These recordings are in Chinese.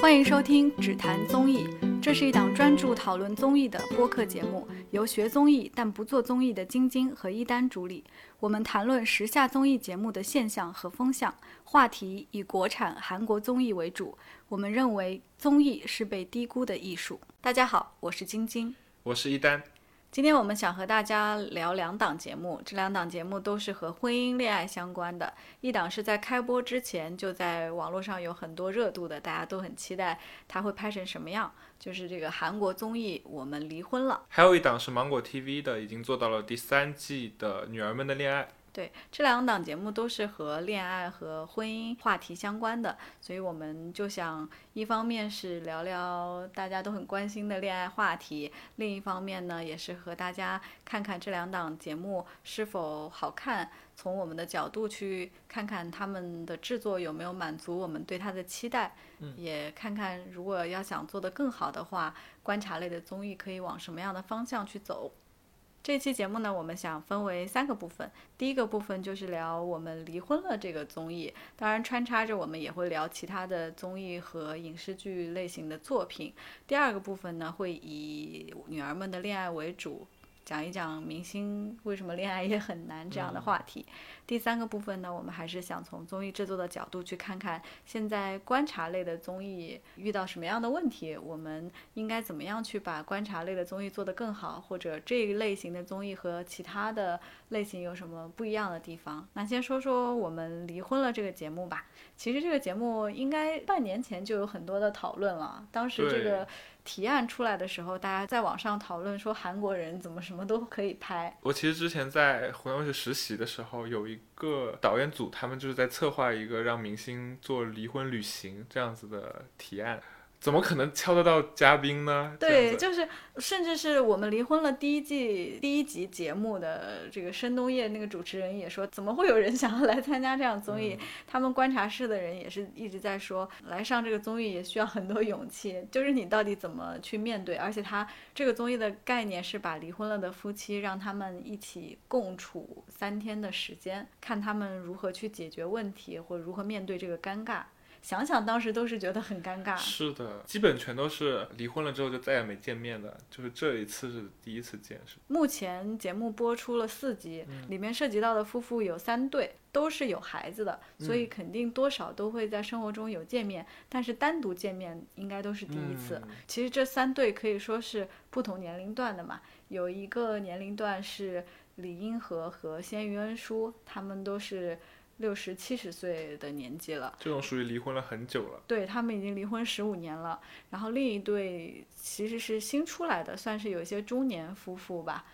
欢迎收听《只谈综艺》，这是一档专注讨论综艺的播客节目，由学综艺但不做综艺的晶晶和一丹主理。我们谈论时下综艺节目的现象和风向，话题以国产、韩国综艺为主。我们认为综艺是被低估的艺术。大家好，我是晶晶，我是一丹。今天我们想和大家聊两档节目，这两档节目都是和婚姻恋爱相关的。一档是在开播之前就在网络上有很多热度的，大家都很期待它会拍成什么样，就是这个韩国综艺《我们离婚了》。还有一档是芒果 TV 的，已经做到了第三季的《女儿们的恋爱》。对，这两档节目都是和恋爱和婚姻话题相关的，所以我们就想，一方面是聊聊大家都很关心的恋爱话题，另一方面呢，也是和大家看看这两档节目是否好看，从我们的角度去看看他们的制作有没有满足我们对它的期待，也看看如果要想做得更好的话，观察类的综艺可以往什么样的方向去走。这期节目呢，我们想分为三个部分。第一个部分就是聊我们离婚了这个综艺，当然穿插着我们也会聊其他的综艺和影视剧类型的作品。第二个部分呢，会以女儿们的恋爱为主。讲一讲明星为什么恋爱也很难这样的话题。第三个部分呢，我们还是想从综艺制作的角度去看看现在观察类的综艺遇到什么样的问题，我们应该怎么样去把观察类的综艺做得更好，或者这一类型的综艺和其他的类型有什么不一样的地方。那先说说我们离婚了这个节目吧。其实这个节目应该半年前就有很多的讨论了，当时这个。提案出来的时候，大家在网上讨论说韩国人怎么什么都可以拍。我其实之前在湖南卫视实习的时候，有一个导演组，他们就是在策划一个让明星做离婚旅行这样子的提案。怎么可能敲得到嘉宾呢？对，就是甚至是我们离婚了第一季第一集节目的这个申东烨那个主持人也说，怎么会有人想要来参加这样综艺？他们观察室的人也是一直在说，来上这个综艺也需要很多勇气，就是你到底怎么去面对？而且他这个综艺的概念是把离婚了的夫妻让他们一起共处三天的时间，看他们如何去解决问题，或如何面对这个尴尬。想想当时都是觉得很尴尬。是的，基本全都是离婚了之后就再也没见面的，就是这一次是第一次见。是目前节目播出了四集，里面涉及到的夫妇有三对，都是有孩子的，所以肯定多少都会在生活中有见面，但是单独见面应该都是第一次。其实这三对可以说是不同年龄段的嘛，有一个年龄段是李英和和先于恩淑，他们都是。六十七十岁的年纪了，这种属于离婚了很久了。对他们已经离婚十五年了。然后另一对其实是新出来的，算是有些中年夫妇吧，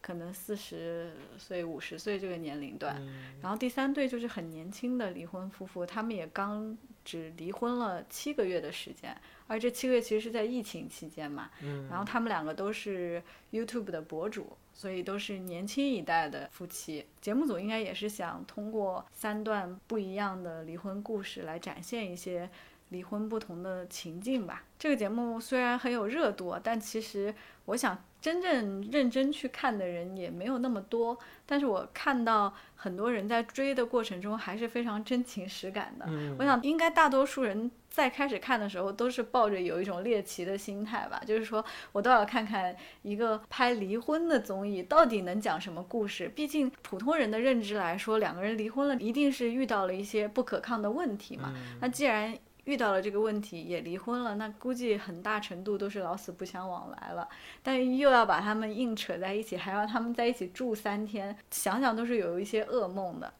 可能四十岁、五十岁这个年龄段。然后第三对就是很年轻的离婚夫妇，他们也刚只离婚了七个月的时间，而这七个月其实是在疫情期间嘛。然后他们两个都是 YouTube 的博主。所以都是年轻一代的夫妻，节目组应该也是想通过三段不一样的离婚故事来展现一些离婚不同的情境吧。这个节目虽然很有热度，但其实我想。真正认真去看的人也没有那么多，但是我看到很多人在追的过程中还是非常真情实感的。我想应该大多数人在开始看的时候都是抱着有一种猎奇的心态吧，就是说我倒要看看一个拍离婚的综艺到底能讲什么故事。毕竟普通人的认知来说，两个人离婚了一定是遇到了一些不可抗的问题嘛。那既然遇到了这个问题也离婚了，那估计很大程度都是老死不相往来了。但又要把他们硬扯在一起，还要他们在一起住三天，想想都是有一些噩梦的。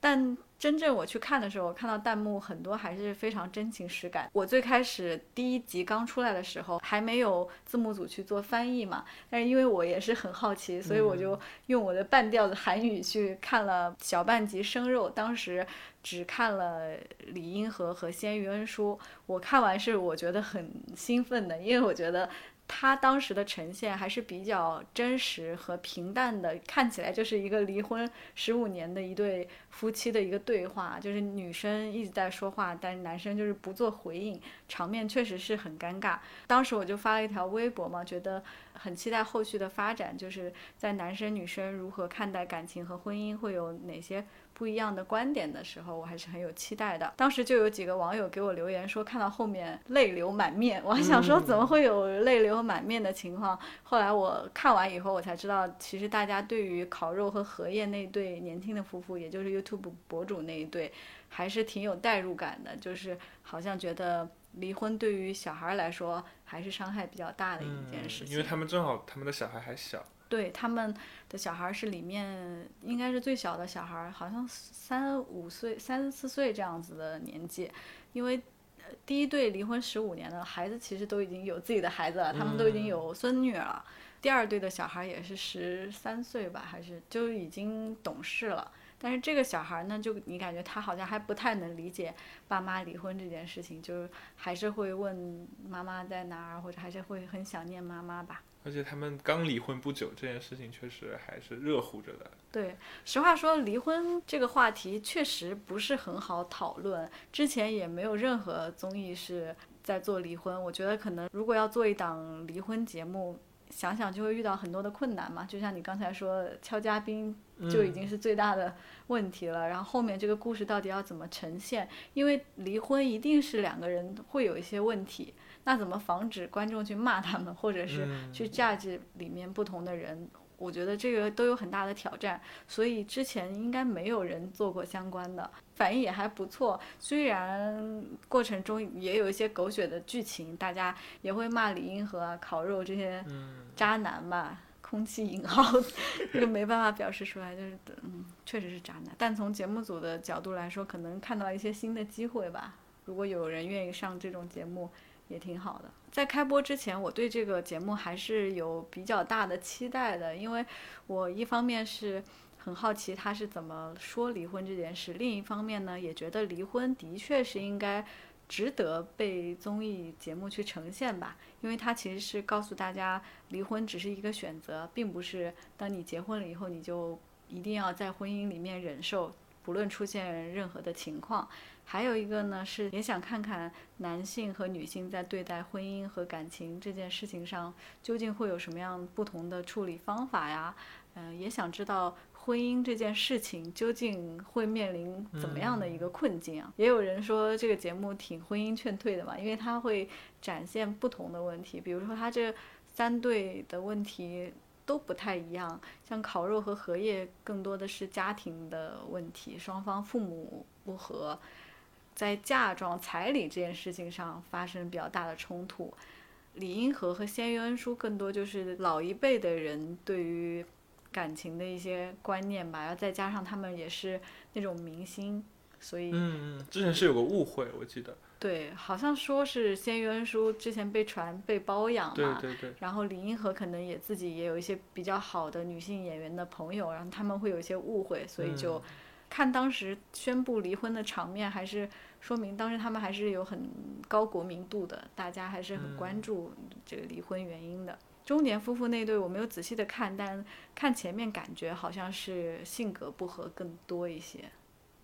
但真正我去看的时候，我看到弹幕很多还是非常真情实感。我最开始第一集刚出来的时候，还没有字幕组去做翻译嘛，但是因为我也是很好奇，所以我就用我的半调子韩语去看了小半集生肉。当时只看了李英和和鲜于恩书，我看完是我觉得很兴奋的，因为我觉得。他当时的呈现还是比较真实和平淡的，看起来就是一个离婚十五年的一对夫妻的一个对话，就是女生一直在说话，但是男生就是不做回应，场面确实是很尴尬。当时我就发了一条微博嘛，觉得很期待后续的发展，就是在男生女生如何看待感情和婚姻，会有哪些。不一样的观点的时候，我还是很有期待的。当时就有几个网友给我留言说，看到后面泪流满面，我还想说怎么会有泪流满面的情况。后来我看完以后，我才知道，其实大家对于烤肉和荷叶那对年轻的夫妇，也就是 YouTube 博主那一对，还是挺有代入感的，就是好像觉得。离婚对于小孩来说还是伤害比较大的一件事情，因为他们正好他们的小孩还小。对，他们的小孩是里面应该是最小的小孩，好像三五岁、三四岁这样子的年纪。因为第一对离婚十五年的，孩子其实都已经有自己的孩子了，他们都已经有孙女了。第二对的小孩也是十三岁吧，还是就已经懂事了。但是这个小孩呢，就你感觉他好像还不太能理解爸妈离婚这件事情，就是还是会问妈妈在哪儿，或者还是会很想念妈妈吧。而且他们刚离婚不久，这件事情确实还是热乎着的。对，实话说，离婚这个话题确实不是很好讨论。之前也没有任何综艺是在做离婚。我觉得可能如果要做一档离婚节目。想想就会遇到很多的困难嘛，就像你刚才说敲嘉宾就已经是最大的问题了，然后后面这个故事到底要怎么呈现？因为离婚一定是两个人会有一些问题，那怎么防止观众去骂他们，或者是去 judge 里面不同的人？我觉得这个都有很大的挑战，所以之前应该没有人做过相关的，反应也还不错。虽然过程中也有一些狗血的剧情，大家也会骂李银河、烤肉这些渣男吧，空气引号，这个没办法表示出来，就是嗯，确实是渣男。但从节目组的角度来说，可能看到一些新的机会吧。如果有人愿意上这种节目。也挺好的。在开播之前，我对这个节目还是有比较大的期待的，因为我一方面是很好奇他是怎么说离婚这件事，另一方面呢，也觉得离婚的确是应该值得被综艺节目去呈现吧，因为他其实是告诉大家，离婚只是一个选择，并不是当你结婚了以后你就一定要在婚姻里面忍受，不论出现任何的情况。还有一个呢，是也想看看男性和女性在对待婚姻和感情这件事情上，究竟会有什么样不同的处理方法呀？嗯，也想知道婚姻这件事情究竟会面临怎么样的一个困境啊？也有人说这个节目挺婚姻劝退的嘛，因为它会展现不同的问题，比如说他这三对的问题都不太一样，像烤肉和荷叶更多的是家庭的问题，双方父母不和。在嫁妆、彩礼这件事情上发生比较大的冲突，李银河和鲜于恩淑更多就是老一辈的人对于感情的一些观念吧，然后再加上他们也是那种明星，所以嗯嗯，之前是有个误会，我记得。对，好像说是鲜于恩淑之前被传被包养嘛，对对对，然后李银河可能也自己也有一些比较好的女性演员的朋友，然后他们会有一些误会，所以就看当时宣布离婚的场面还是。说明当时他们还是有很高国民度的，大家还是很关注这个离婚原因的。中年夫妇那对我没有仔细的看，但看前面感觉好像是性格不合更多一些。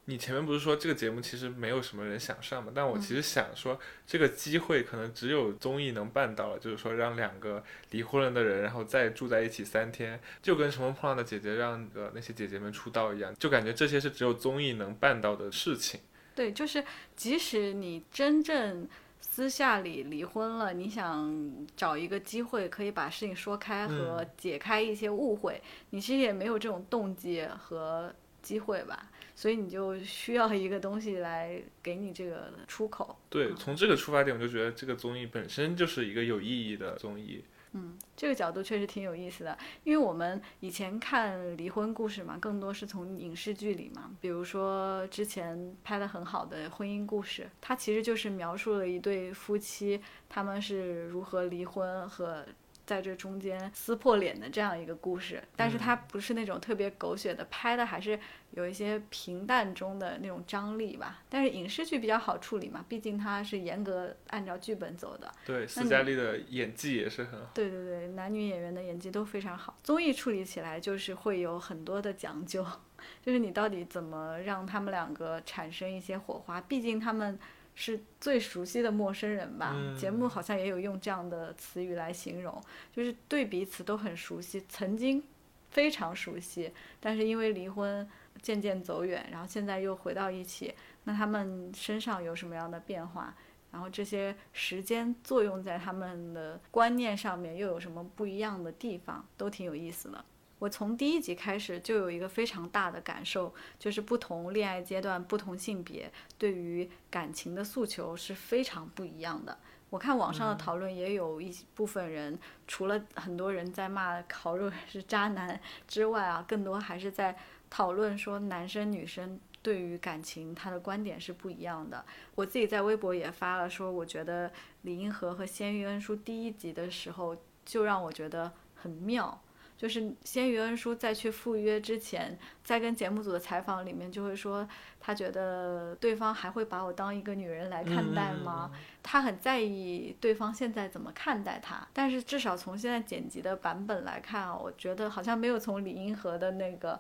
你前面不是说这个节目其实没有什么人想上吗？但我其实想说，这个机会可能只有综艺能办到了，就是说让两个离婚了的人，然后再住在一起三天，就跟《乘风破浪的姐姐》让呃那些姐姐们出道一样，就感觉这些是只有综艺能办到的事情。对，就是即使你真正私下里离婚了，你想找一个机会可以把事情说开和解开一些误会，你其实也没有这种动机和机会吧，所以你就需要一个东西来给你这个出口。对，从这个出发点，我就觉得这个综艺本身就是一个有意义的综艺。嗯，这个角度确实挺有意思的，因为我们以前看离婚故事嘛，更多是从影视剧里嘛，比如说之前拍的很好的婚姻故事，它其实就是描述了一对夫妻他们是如何离婚和。在这中间撕破脸的这样一个故事，但是它不是那种特别狗血的，拍的还是有一些平淡中的那种张力吧。但是影视剧比较好处理嘛，毕竟它是严格按照剧本走的。对，斯嘉丽的演技也是很好。对对对，男女演员的演技都非常好。综艺处理起来就是会有很多的讲究，就是你到底怎么让他们两个产生一些火花，毕竟他们。是最熟悉的陌生人吧？节目好像也有用这样的词语来形容，就是对彼此都很熟悉，曾经非常熟悉，但是因为离婚渐渐走远，然后现在又回到一起，那他们身上有什么样的变化？然后这些时间作用在他们的观念上面又有什么不一样的地方？都挺有意思的。我从第一集开始就有一个非常大的感受，就是不同恋爱阶段、不同性别对于感情的诉求是非常不一样的。我看网上的讨论也有一部分人，除了很多人在骂烤肉是渣男之外啊，更多还是在讨论说男生女生对于感情他的观点是不一样的。我自己在微博也发了说，我觉得李银河和鲜玉恩书第一集的时候就让我觉得很妙。就是先于恩淑再去赴约之前，在跟节目组的采访里面就会说，他觉得对方还会把我当一个女人来看待吗？他很在意对方现在怎么看待他。但是至少从现在剪辑的版本来看啊，我觉得好像没有从李银河的那个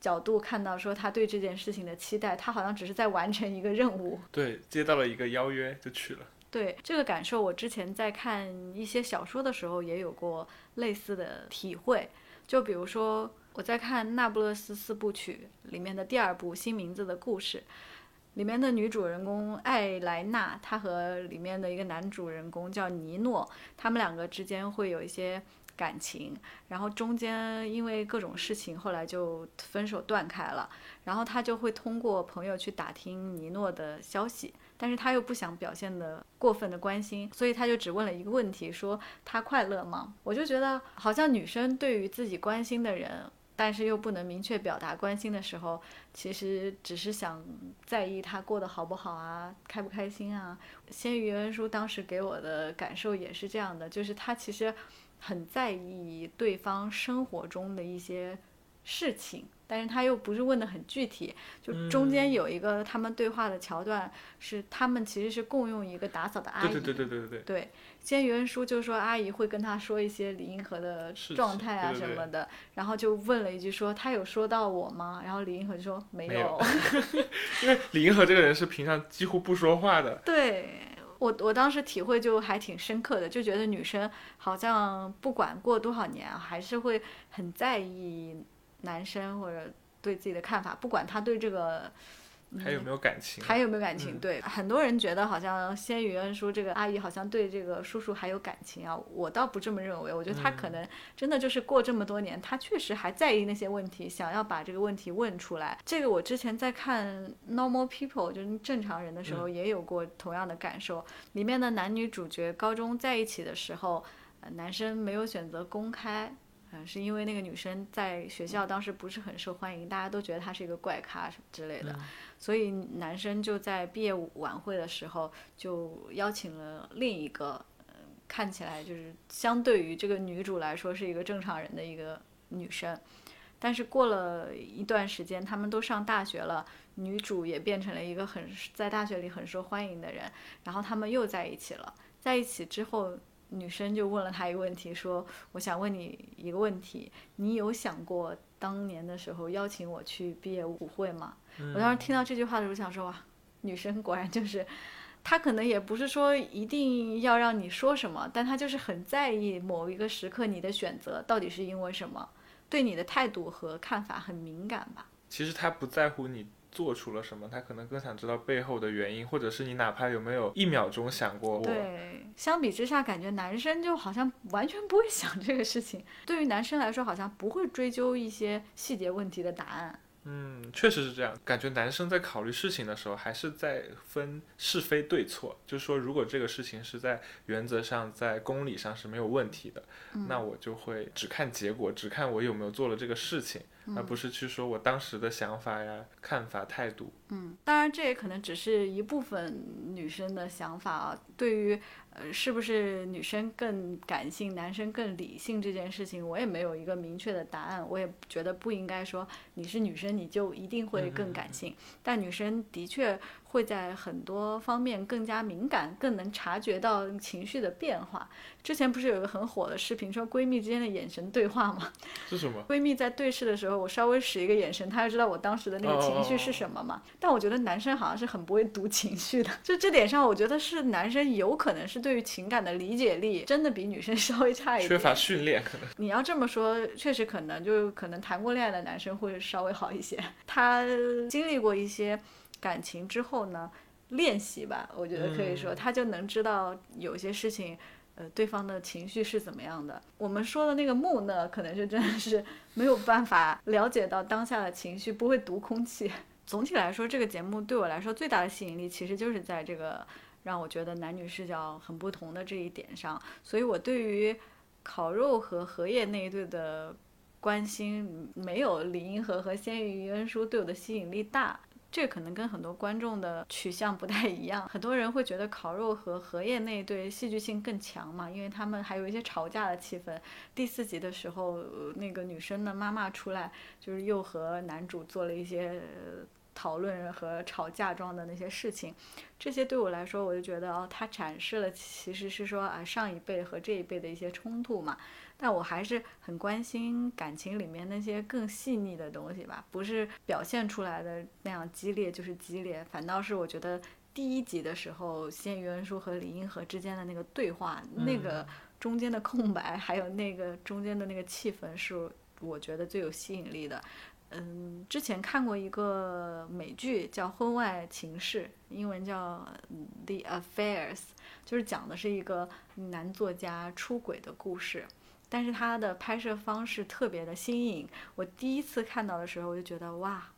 角度看到说他对这件事情的期待，他好像只是在完成一个任务。对，接到了一个邀约就去了。对这个感受，我之前在看一些小说的时候也有过类似的体会。就比如说，我在看《那不勒斯四部曲》里面的第二部《新名字的故事》，里面的女主人公艾莱娜，她和里面的一个男主人公叫尼诺，他们两个之间会有一些感情，然后中间因为各种事情，后来就分手断开了。然后他就会通过朋友去打听尼诺的消息。但是他又不想表现的过分的关心，所以他就只问了一个问题，说他快乐吗？我就觉得好像女生对于自己关心的人，但是又不能明确表达关心的时候，其实只是想在意他过得好不好啊，开不开心啊。先于恩书当时给我的感受也是这样的，就是他其实很在意对方生活中的一些事情。但是他又不是问的很具体，就中间有一个他们对话的桥段，是他们其实是共用一个打扫的阿姨。对对对对对对。对，先原书就说阿姨会跟他说一些李银河的状态啊什么的，然后就问了一句说他有说到我吗？然后李银河就说没有。因为李银河这个人是平常几乎不说话的。对我我当时体会就还挺深刻的，就觉得女生好像不管过多少年啊，还是会很在意。男生或者对自己的看法，不管他对这个还有没有感情，还有没有感情？对很多人觉得好像仙羽恩说这个阿姨好像对这个叔叔还有感情啊，我倒不这么认为。我觉得他可能真的就是过这么多年，他确实还在意那些问题，想要把这个问题问出来。这个我之前在看《Normal People》就是正常人的时候也有过同样的感受。里面的男女主角高中在一起的时候，男生没有选择公开。嗯，是因为那个女生在学校当时不是很受欢迎，大家都觉得她是一个怪咖什么之类的，所以男生就在毕业晚会的时候就邀请了另一个，看起来就是相对于这个女主来说是一个正常人的一个女生，但是过了一段时间，他们都上大学了，女主也变成了一个很在大学里很受欢迎的人，然后他们又在一起了，在一起之后。女生就问了他一个问题，说：“我想问你一个问题，你有想过当年的时候邀请我去毕业舞会吗？”我当时听到这句话的时候，想说：“哇，女生果然就是，她可能也不是说一定要让你说什么，但她就是很在意某一个时刻你的选择到底是因为什么，对你的态度和看法很敏感吧。”其实她不在乎你。做出了什么？他可能更想知道背后的原因，或者是你哪怕有没有一秒钟想过我。对，相比之下，感觉男生就好像完全不会想这个事情。对于男生来说，好像不会追究一些细节问题的答案。嗯，确实是这样。感觉男生在考虑事情的时候，还是在分是非对错。就是说，如果这个事情是在原则上、在公理上是没有问题的，那我就会只看结果，只看我有没有做了这个事情。而不是去说我当时的想法呀、看法、态度。嗯，当然这也可能只是一部分女生的想法啊。对于呃，是不是女生更感性，男生更理性这件事情，我也没有一个明确的答案。我也觉得不应该说你是女生你就一定会更感性，但女生的确会在很多方面更加敏感，更能察觉到情绪的变化。之前不是有一个很火的视频，说闺蜜之间的眼神对话吗？是什么？闺蜜在对视的时候，我稍微使一个眼神，她就知道我当时的那个情绪是什么嘛。但我觉得男生好像是很不会读情绪的，就这点上，我觉得是男生有可能是对于情感的理解力真的比女生 稍微差一点。缺乏训练可能。你要这么说，确实可能就可能谈过恋爱的男生会稍微好一些，他经历过一些。感情之后呢，练习吧，我觉得可以说，他就能知道有些事情，呃，对方的情绪是怎么样的。我们说的那个木讷，可能是真的是 没有办法了解到当下的情绪，不会读空气。总体来说，这个节目对我来说最大的吸引力，其实就是在这个让我觉得男女视角很不同的这一点上。所以我对于烤肉和荷叶那一对的关心，没有李银河和鲜于云恩书对我的吸引力大。这可能跟很多观众的取向不太一样，很多人会觉得烤肉和荷叶那一对戏剧性更强嘛，因为他们还有一些吵架的气氛。第四集的时候，那个女生的妈妈出来，就是又和男主做了一些讨论和吵架状的那些事情。这些对我来说，我就觉得哦，它展示了其实是说啊上一辈和这一辈的一些冲突嘛。但我还是很关心感情里面那些更细腻的东西吧，不是表现出来的那样激烈就是激烈，反倒是我觉得第一集的时候，谢于文书和李银河之间的那个对话，那个中间的空白，还有那个中间的那个气氛，是我觉得最有吸引力的。嗯，之前看过一个美剧叫《婚外情事》，英文叫《The Affairs》，就是讲的是一个男作家出轨的故事。但是它的拍摄方式特别的新颖，我第一次看到的时候我就觉得哇，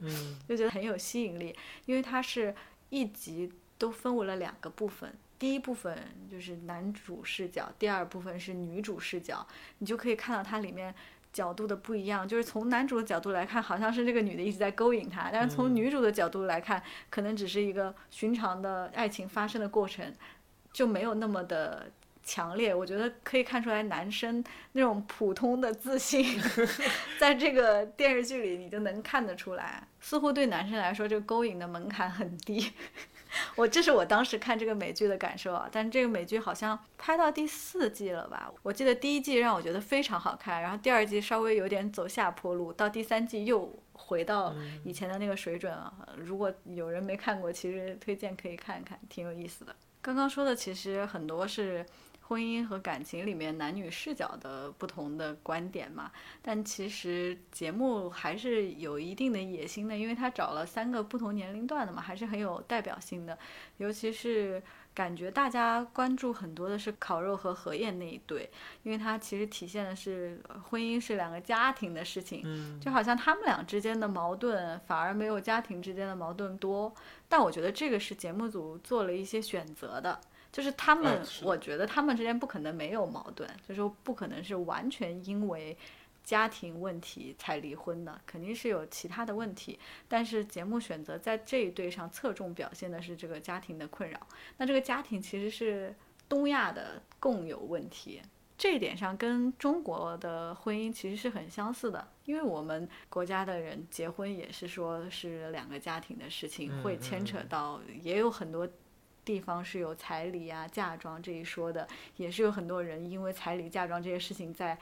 嗯，就觉得很有吸引力，因为它是一集都分为了两个部分，第一部分就是男主视角，第二部分是女主视角，你就可以看到它里面角度的不一样，就是从男主的角度来看，好像是这个女的一直在勾引他，但是从女主的角度来看，可能只是一个寻常的爱情发生的过程，就没有那么的。强烈，我觉得可以看出来男生那种普通的自信，在这个电视剧里你就能看得出来。似乎对男生来说，这个勾引的门槛很低。我这是我当时看这个美剧的感受啊。但这个美剧好像拍到第四季了吧？我记得第一季让我觉得非常好看，然后第二季稍微有点走下坡路，到第三季又回到以前的那个水准啊。如果有人没看过，其实推荐可以看一看，挺有意思的。刚刚说的其实很多是。婚姻和感情里面男女视角的不同的观点嘛，但其实节目还是有一定的野心的，因为他找了三个不同年龄段的嘛，还是很有代表性的。尤其是感觉大家关注很多的是烤肉和何燕那一对，因为它其实体现的是婚姻是两个家庭的事情，就好像他们俩之间的矛盾反而没有家庭之间的矛盾多。但我觉得这个是节目组做了一些选择的。就是他们，我觉得他们之间不可能没有矛盾，就是说不可能是完全因为家庭问题才离婚的，肯定是有其他的问题。但是节目选择在这一对上侧重表现的是这个家庭的困扰。那这个家庭其实是东亚的共有问题，这一点上跟中国的婚姻其实是很相似的，因为我们国家的人结婚也是说是两个家庭的事情，会牵扯到也有很多。地方是有彩礼啊、嫁妆这一说的，也是有很多人因为彩礼、嫁妆这些事情在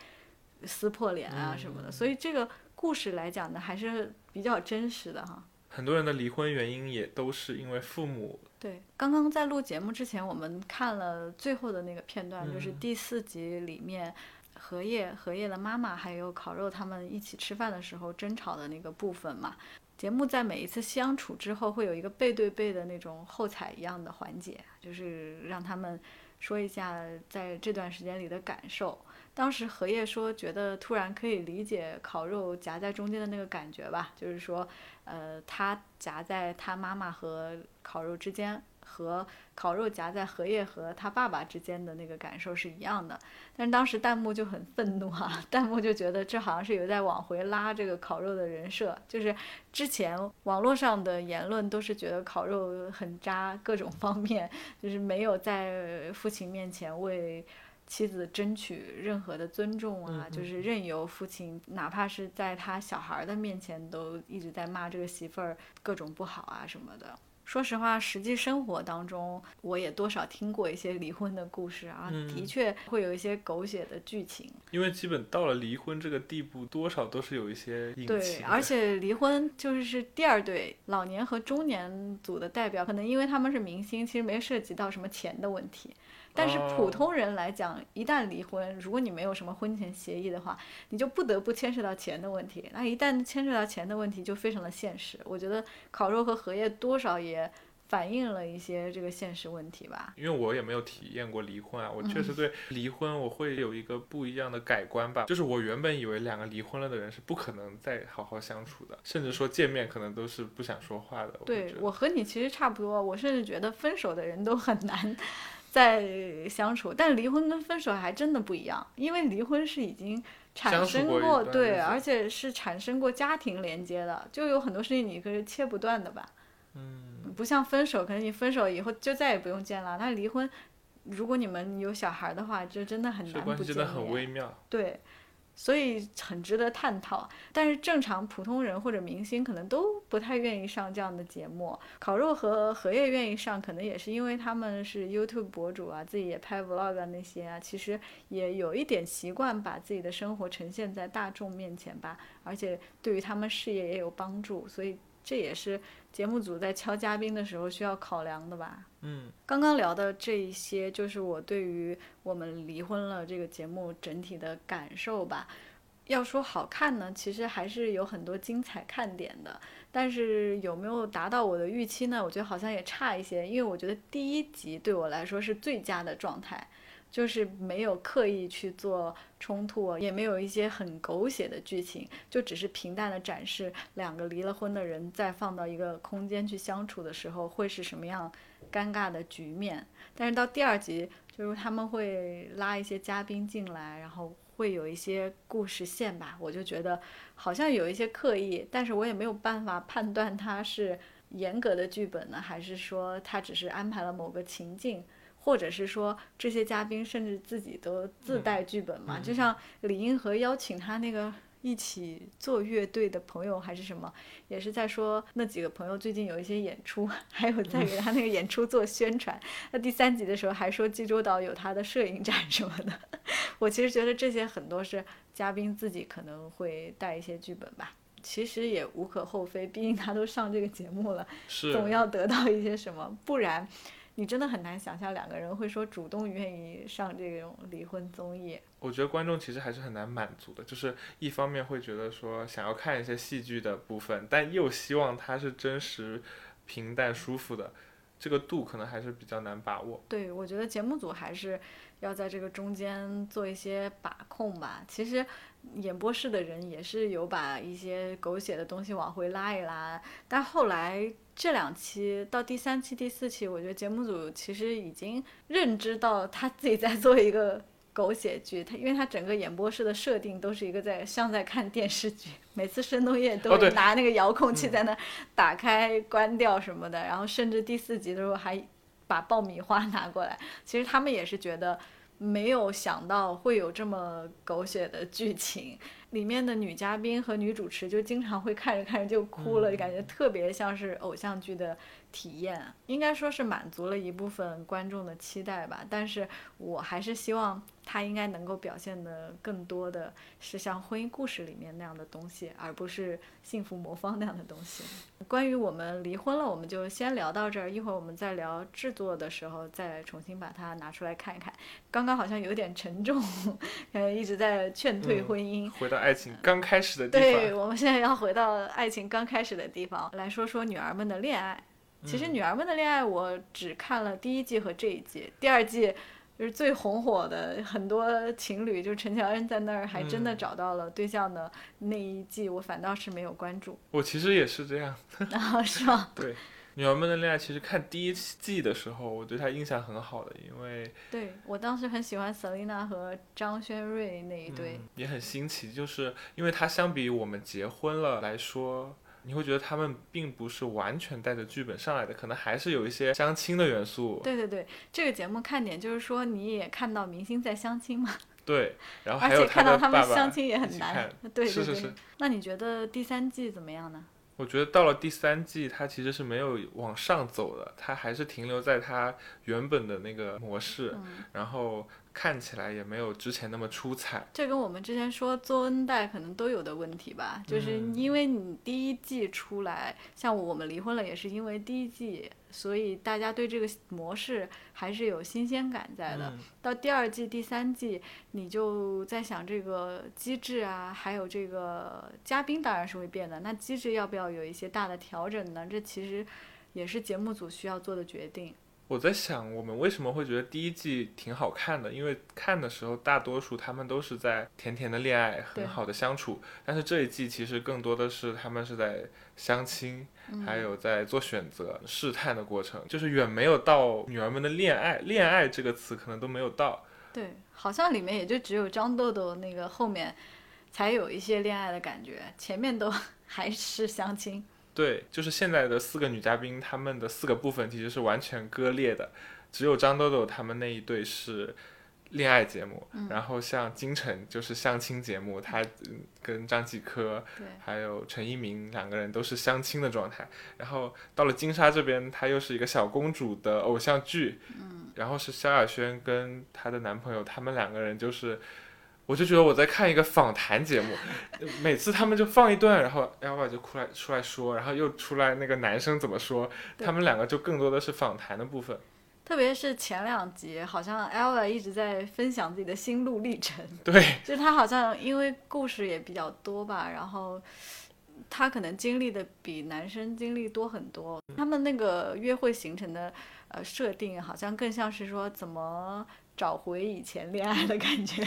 撕破脸啊什么的，所以这个故事来讲呢，还是比较真实的哈。很多人的离婚原因也都是因为父母。对，刚刚在录节目之前，我们看了最后的那个片段，就是第四集里面荷叶、荷叶的妈妈还有烤肉他们一起吃饭的时候争吵的那个部分嘛。节目在每一次相处之后，会有一个背对背的那种后采一样的环节，就是让他们说一下在这段时间里的感受。当时荷叶说，觉得突然可以理解烤肉夹在中间的那个感觉吧，就是说，呃，他夹在他妈妈和烤肉之间。和烤肉夹在荷叶和他爸爸之间的那个感受是一样的，但是当时弹幕就很愤怒啊，弹幕就觉得这好像是有在往回拉这个烤肉的人设，就是之前网络上的言论都是觉得烤肉很渣，各种方面就是没有在父亲面前为妻子争取任何的尊重啊，就是任由父亲哪怕是在他小孩的面前都一直在骂这个媳妇儿各种不好啊什么的。说实话，实际生活当中，我也多少听过一些离婚的故事啊，的确会有一些狗血的剧情。因为基本到了离婚这个地步，多少都是有一些对，而且离婚就是是第二对老年和中年组的代表，可能因为他们是明星，其实没涉及到什么钱的问题。但是普通人来讲，一旦离婚，如果你没有什么婚前协议的话，你就不得不牵涉到钱的问题。那一旦牵涉到钱的问题，就非常的现实。我觉得烤肉和荷叶多少也反映了一些这个现实问题吧。因为我也没有体验过离婚啊，我确实对离婚我会有一个不一样的改观吧。就是我原本以为两个离婚了的人是不可能再好好相处的，甚至说见面可能都是不想说话的。对我和你其实差不多，我甚至觉得分手的人都很难。在相处，但离婚跟分手还真的不一样，因为离婚是已经产生过对，而且是产生过家庭连接的，就有很多事情你可是切不断的吧。嗯，不像分手，可能你分手以后就再也不用见了。那离婚，如果你们有小孩的话，就真的很难不见面。真的很微妙。对。所以很值得探讨，但是正常普通人或者明星可能都不太愿意上这样的节目。烤肉和荷叶愿意上，可能也是因为他们是 YouTube 博主啊，自己也拍 Vlog 那些啊，其实也有一点习惯把自己的生活呈现在大众面前吧，而且对于他们事业也有帮助，所以这也是。节目组在敲嘉宾的时候需要考量的吧？嗯，刚刚聊的这一些就是我对于我们离婚了这个节目整体的感受吧。要说好看呢，其实还是有很多精彩看点的。但是有没有达到我的预期呢？我觉得好像也差一些，因为我觉得第一集对我来说是最佳的状态。就是没有刻意去做冲突，也没有一些很狗血的剧情，就只是平淡的展示两个离了婚的人再放到一个空间去相处的时候会是什么样尴尬的局面。但是到第二集，就是他们会拉一些嘉宾进来，然后会有一些故事线吧，我就觉得好像有一些刻意，但是我也没有办法判断它是严格的剧本呢，还是说他只是安排了某个情境。或者是说这些嘉宾甚至自己都自带剧本嘛？就像李银河邀请他那个一起做乐队的朋友还是什么，也是在说那几个朋友最近有一些演出，还有在给他那个演出做宣传。那第三集的时候还说济州岛有他的摄影展什么的。我其实觉得这些很多是嘉宾自己可能会带一些剧本吧，其实也无可厚非，毕竟他都上这个节目了，总要得到一些什么，不然。你真的很难想象两个人会说主动愿意上这种离婚综艺。我觉得观众其实还是很难满足的，就是一方面会觉得说想要看一些戏剧的部分，但又希望它是真实、平淡、舒服的，这个度可能还是比较难把握。对，我觉得节目组还是要在这个中间做一些把控吧。其实演播室的人也是有把一些狗血的东西往回拉一拉，但后来。这两期到第三期、第四期，我觉得节目组其实已经认知到他自己在做一个狗血剧。他因为他整个演播室的设定都是一个在像在看电视剧，每次申东烨都拿那个遥控器在那打开、关掉什么的，然后甚至第四集的时候还把爆米花拿过来。其实他们也是觉得没有想到会有这么狗血的剧情。里面的女嘉宾和女主持就经常会看着看着就哭了，就感觉特别像是偶像剧的。体验应该说是满足了一部分观众的期待吧，但是我还是希望他应该能够表现的更多的是像婚姻故事里面那样的东西，而不是幸福魔方那样的东西。关于我们离婚了，我们就先聊到这儿，一会儿我们再聊制作的时候再重新把它拿出来看一看。刚刚好像有点沉重，感 觉一直在劝退婚姻，回到爱情刚开始的地方。对，我们现在要回到爱情刚开始的地方来说说女儿们的恋爱。其实女儿们的恋爱，我只看了第一季和这一季，第二季就是最红火的，很多情侣，就陈乔恩在那儿还真的找到了对象的那一季，我反倒是没有关注。我其实也是这样。啊，是吗？对，女儿们的恋爱，其实看第一季的时候，我对她印象很好的，因为对我当时很喜欢 Selina 和张轩睿那一对，也很新奇，就是因为她相比我们结婚了来说。你会觉得他们并不是完全带着剧本上来的，可能还是有一些相亲的元素。对对对，这个节目看点就是说你也看到明星在相亲嘛。对，然后而且看到他们相亲也很难。对是是是。那你觉得第三季怎么样呢？我我觉得到了第三季，它其实是没有往上走的，它还是停留在它原本的那个模式，然后。看起来也没有之前那么出彩，这跟我们之前说做恩代可能都有的问题吧，就是因为你第一季出来，像我们离婚了也是因为第一季，所以大家对这个模式还是有新鲜感在的。到第二季、第三季，你就在想这个机制啊，还有这个嘉宾当然是会变的，那机制要不要有一些大的调整呢？这其实也是节目组需要做的决定。我在想，我们为什么会觉得第一季挺好看的？因为看的时候，大多数他们都是在甜甜的恋爱，很好的相处。但是这一季其实更多的是他们是在相亲，还有在做选择、试探的过程，就是远没有到女儿们的恋爱。恋爱这个词可能都没有到。对，好像里面也就只有张豆豆那个后面才有一些恋爱的感觉，前面都 还是相亲。对，就是现在的四个女嘉宾，她们的四个部分其实是完全割裂的，只有张豆豆他们那一对是恋爱节目，然后像金晨就是相亲节目，她跟张继科还有陈一鸣两个人都是相亲的状态，然后到了金莎这边，她又是一个小公主的偶像剧，嗯然后是萧亚轩跟她的男朋友，他们两个人就是。我就觉得我在看一个访谈节目，每次他们就放一段，然后 Ella 就出来出来说，然后又出来那个男生怎么说，他们两个就更多的是访谈的部分。特别是前两集，好像 Ella 一直在分享自己的心路历程。对，就是他好像因为故事也比较多吧，然后他可能经历的比男生经历多很多。他们那个约会行程的呃设定，好像更像是说怎么找回以前恋爱的感觉。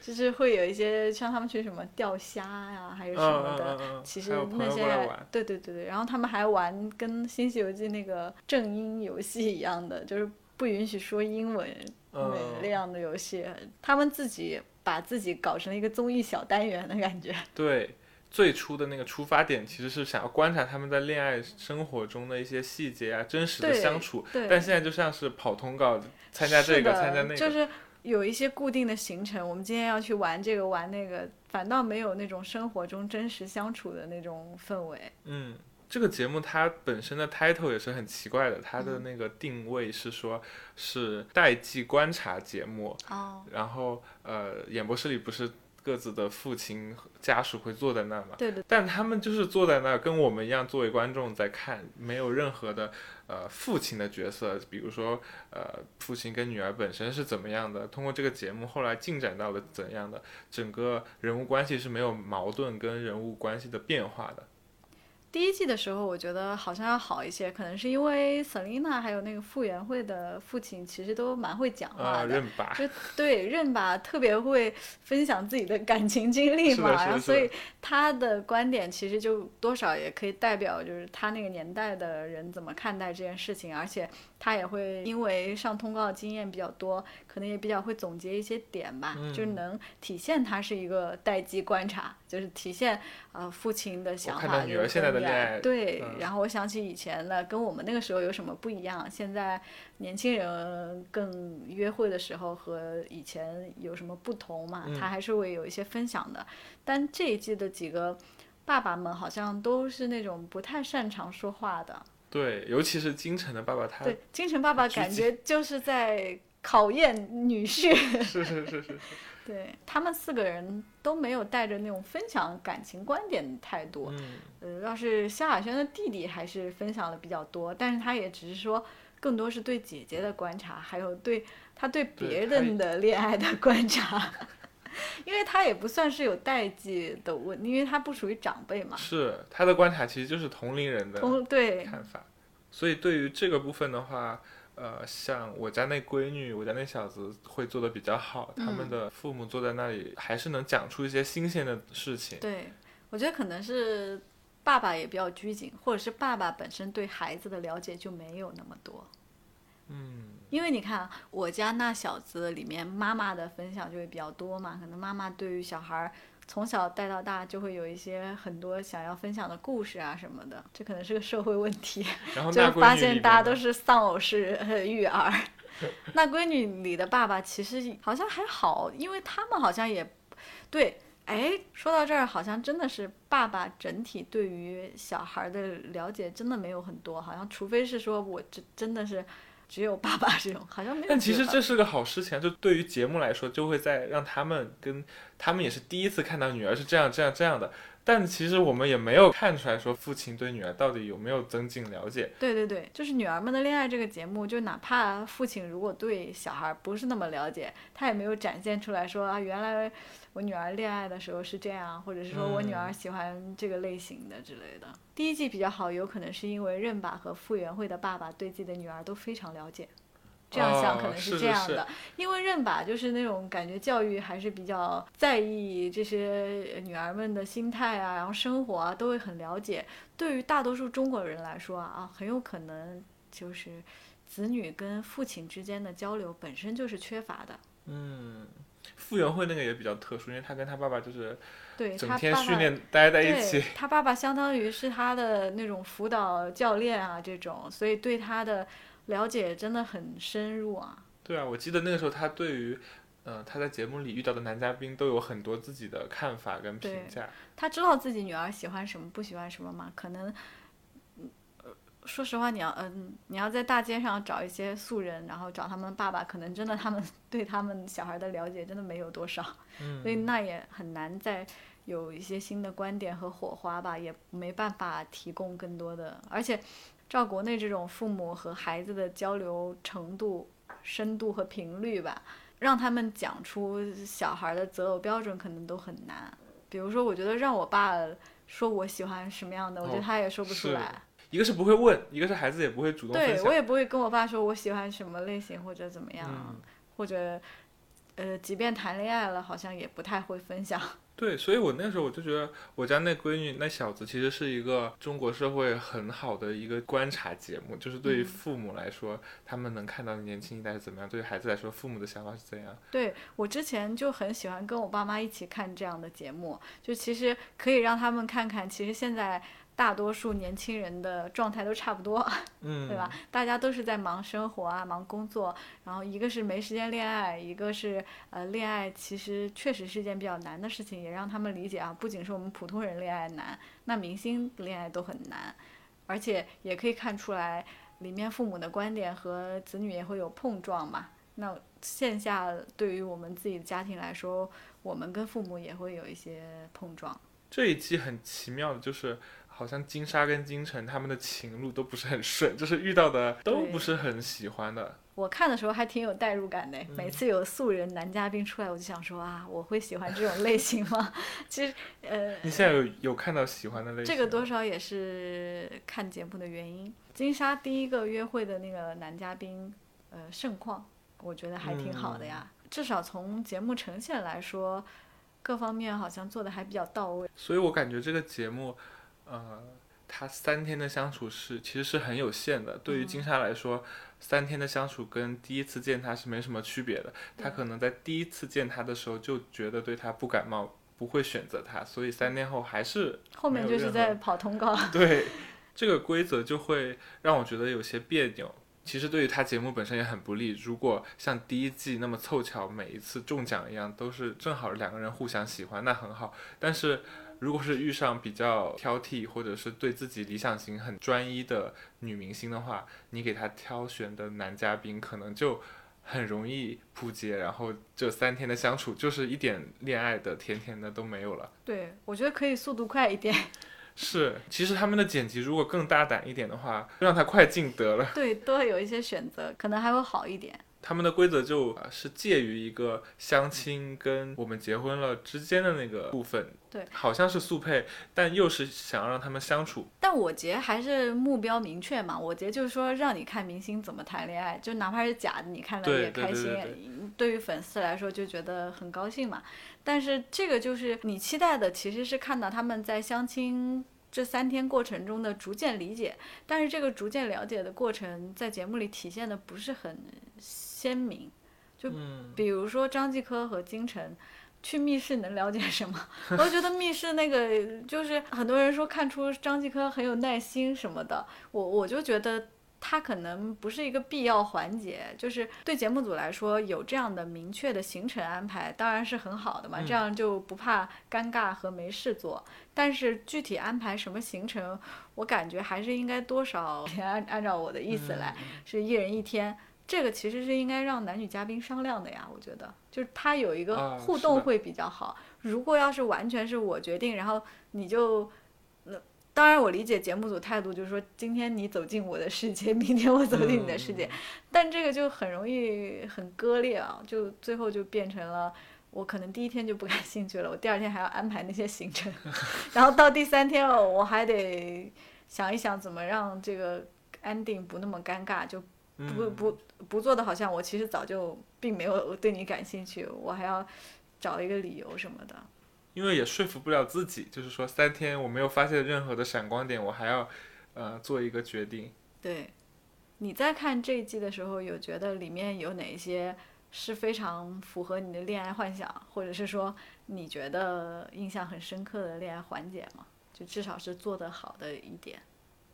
就是会有一些像他们去什么钓虾呀，还有什么的，其实那些对对对对，然后他们还玩跟《新西游记》那个正音游戏一样的，就是不允许说英文那样的游戏，他们自己把自己搞成了一个综艺小单元的感觉。对，最初的那个出发点其实是想要观察他们在恋爱生活中的一些细节啊，真实的相处，但现在就像是跑通告，参加这个参加那个。有一些固定的行程，我们今天要去玩这个玩那个，反倒没有那种生活中真实相处的那种氛围。嗯，这个节目它本身的 title 也是很奇怪的，它的那个定位是说是代际观察节目。哦。然后呃，演播室里不是。各自的父亲家属会坐在那儿嘛？对的。但他们就是坐在那儿，跟我们一样作为观众在看，没有任何的呃父亲的角色，比如说呃父亲跟女儿本身是怎么样的，通过这个节目后来进展到了怎样的，整个人物关系是没有矛盾跟人物关系的变化的。第一季的时候，我觉得好像要好一些，可能是因为 Selina 还有那个傅园慧的父亲，其实都蛮会讲话的，就对认吧，特别会分享自己的感情经历嘛，然后所以他的观点其实就多少也可以代表，就是他那个年代的人怎么看待这件事情，而且他也会因为上通告经验比较多，可能也比较会总结一些点吧，就是能体现他是一个待机观察，就是体现呃父亲的想法。女儿现在的。对，然后我想起以前的，跟我们那个时候有什么不一样？现在年轻人更约会的时候和以前有什么不同嘛？他还是会有一些分享的。但这一季的几个爸爸们好像都是那种不太擅长说话的。对，尤其是金晨的爸爸，他对金晨爸爸感觉就是在考验女婿。是是是是。对他们四个人都没有带着那种分享感情观点的态度，嗯，呃，要是萧亚轩的弟弟还是分享的比较多，但是他也只是说更多是对姐姐的观察，还有对他对别人的恋爱的观察，因为他也不算是有代际的问，因为他不属于长辈嘛，是他的观察其实就是同龄人的对看法，所以对于这个部分的话。呃，像我家那闺女，我家那小子会做的比较好，他们的父母坐在那里，还是能讲出一些新鲜的事情。对，我觉得可能是爸爸也比较拘谨，或者是爸爸本身对孩子的了解就没有那么多。嗯，因为你看我家那小子里面，妈妈的分享就会比较多嘛，可能妈妈对于小孩儿。从小带到大，就会有一些很多想要分享的故事啊什么的，这可能是个社会问题。就发现大家都是丧偶式育儿。那闺女里的爸爸其实好像还好，因为他们好像也对哎，说到这儿，好像真的是爸爸整体对于小孩的了解真的没有很多，好像除非是说我真真的是只有爸爸这种，好像没有。但其实这是个好事情，就对于节目来说，就会在让他们跟他们也是第一次看到女儿是这样这样这样的。但其实我们也没有看出来说父亲对女儿到底有没有增进了解。对对对，就是《女儿们的恋爱》这个节目，就哪怕父亲如果对小孩不是那么了解，他也没有展现出来说啊，原来我女儿恋爱的时候是这样，或者是说我女儿喜欢这个类型的之类的。第一季比较好，有可能是因为任爸和傅园慧的爸爸对自己的女儿都非常了解。这样想可能是这样的，因为任爸就是那种感觉教育还是比较在意这些女儿们的心态啊，然后生活啊都会很了解。对于大多数中国人来说啊，啊很有可能就是子女跟父亲之间的交流本身就是缺乏的。嗯，傅园慧那个也比较特殊，因为他跟他爸爸就是对整天训练待在一起。他爸爸相当于是他的那种辅导教练啊，这种，所以对他的。了解真的很深入啊！对啊，我记得那个时候他对于，嗯，他在节目里遇到的男嘉宾都有很多自己的看法跟评价。他知道自己女儿喜欢什么，不喜欢什么吗？可能，呃，说实话，你要，嗯，你要在大街上找一些素人，然后找他们爸爸，可能真的他们对他们小孩的了解真的没有多少。嗯。所以那也很难再有一些新的观点和火花吧，也没办法提供更多的，而且。照国内这种父母和孩子的交流程度、深度和频率吧，让他们讲出小孩的择偶标准可能都很难。比如说，我觉得让我爸说我喜欢什么样的，我觉得他也说不出来。一个是不会问，一个是孩子也不会主动对我也不会跟我爸说我喜欢什么类型或者怎么样，或者，呃，即便谈恋爱了，好像也不太会分享。对，所以我那时候我就觉得，我家那闺女那小子其实是一个中国社会很好的一个观察节目，就是对于父母来说，他们能看到年轻一代是怎么样；对于孩子来说，父母的想法是怎样。对我之前就很喜欢跟我爸妈一起看这样的节目，就其实可以让他们看看，其实现在。大多数年轻人的状态都差不多，嗯，对吧？大家都是在忙生活啊，忙工作，然后一个是没时间恋爱，一个是呃，恋爱其实确实是件比较难的事情，也让他们理解啊，不仅是我们普通人恋爱难，那明星恋爱都很难，而且也可以看出来里面父母的观点和子女也会有碰撞嘛。那线下对于我们自己的家庭来说，我们跟父母也会有一些碰撞。这一季很奇妙的就是。好像金莎跟金晨他们的情路都不是很顺，就是遇到的都不是很喜欢的。我看的时候还挺有代入感的，每次有素人男嘉宾出来，我就想说啊，我会喜欢这种类型吗？其实，呃，你现在有有看到喜欢的类型？这个多少也是看节目的原因。金莎第一个约会的那个男嘉宾，呃，盛况，我觉得还挺好的呀，至少从节目呈现来说，各方面好像做的还比较到位。所以我感觉这个节目。呃，他三天的相处是其实是很有限的。对于金莎来说，三天的相处跟第一次见他是没什么区别的。他可能在第一次见他的时候就觉得对他不感冒，不会选择他，所以三天后还是后面就是在跑通告。对，这个规则就会让我觉得有些别扭。其实对于他节目本身也很不利。如果像第一季那么凑巧，每一次中奖一样，都是正好两个人互相喜欢，那很好。但是。如果是遇上比较挑剔，或者是对自己理想型很专一的女明星的话，你给她挑选的男嘉宾可能就很容易扑街，然后这三天的相处就是一点恋爱的甜甜的都没有了。对，我觉得可以速度快一点。是，其实他们的剪辑如果更大胆一点的话，让他快进得了。对，多有一些选择，可能还会好一点。他们的规则就是介于一个相亲跟我们结婚了之间的那个部分，对，好像是速配，但又是想要让他们相处。但我节还是目标明确嘛，我节就是说让你看明星怎么谈恋爱，就哪怕是假的，你看了也开心。对于粉丝来说就觉得很高兴嘛。但是这个就是你期待的，其实是看到他们在相亲。这三天过程中的逐渐理解，但是这个逐渐了解的过程在节目里体现的不是很鲜明。就比如说张继科和金晨去密室能了解什么？我觉得密室那个就是很多人说看出张继科很有耐心什么的，我我就觉得他可能不是一个必要环节，就是对节目组来说，有这样的明确的行程安排当然是很好的嘛，这样就不怕尴尬和没事做。但是具体安排什么行程，我感觉还是应该多少 按按照我的意思来，是一人一天。这个其实是应该让男女嘉宾商量的呀，我觉得，就是他有一个互动会比较好。如果要是完全是我决定，然后你就。那当然，我理解节目组态度，就是说今天你走进我的世界，明天我走进你的世界，但这个就很容易很割裂啊，就最后就变成了我可能第一天就不感兴趣了，我第二天还要安排那些行程，然后到第三天了，我还得想一想怎么让这个 ending 不那么尴尬，就不不不做的好像我其实早就并没有对你感兴趣，我还要找一个理由什么的。因为也说服不了自己，就是说三天我没有发现任何的闪光点，我还要，呃，做一个决定。对，你在看这一季的时候，有觉得里面有哪些是非常符合你的恋爱幻想，或者是说你觉得印象很深刻的恋爱环节吗？就至少是做得好的一点。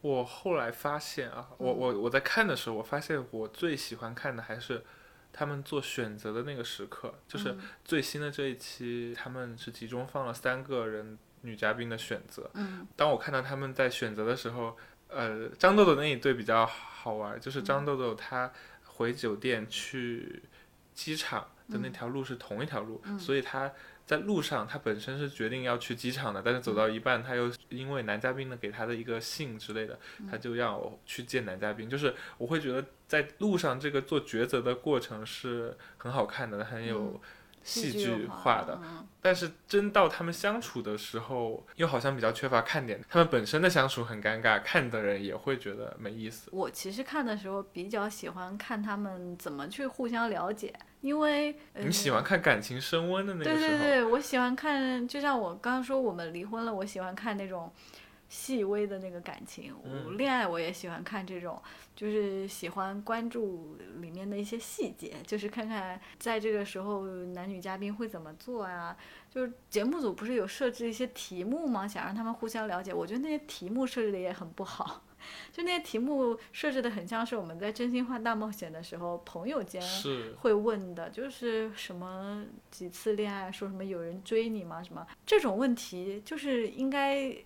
我后来发现啊，我我我在看的时候，我发现我最喜欢看的还是。他们做选择的那个时刻，就是最新的这一期，他们是集中放了三个人女嘉宾的选择。当我看到他们在选择的时候，呃，张豆豆那一对比较好玩，就是张豆豆她回酒店去机场的那条路是同一条路，所以他。在路上，他本身是决定要去机场的，但是走到一半，他又因为男嘉宾呢给他的一个信之类的，他就要去见男嘉宾。就是我会觉得在路上这个做抉择的过程是很好看的，很有戏剧化的。但是真到他们相处的时候，又好像比较缺乏看点。他们本身的相处很尴尬，看的人也会觉得没意思。我其实看的时候比较喜欢看他们怎么去互相了解。因为你喜欢看感情升温的那个时候，对对对，我喜欢看，就像我刚刚说我们离婚了，我喜欢看那种细微的那个感情。我恋爱我也喜欢看这种，就是喜欢关注里面的一些细节，就是看看在这个时候男女嘉宾会怎么做啊。就是节目组不是有设置一些题目吗？想让他们互相了解，我觉得那些题目设置的也很不好。就那些题目设置的很像是我们在真心话大冒险的时候朋友间会问的，就是什么几次恋爱，说什么有人追你吗？什么这种问题，就是应该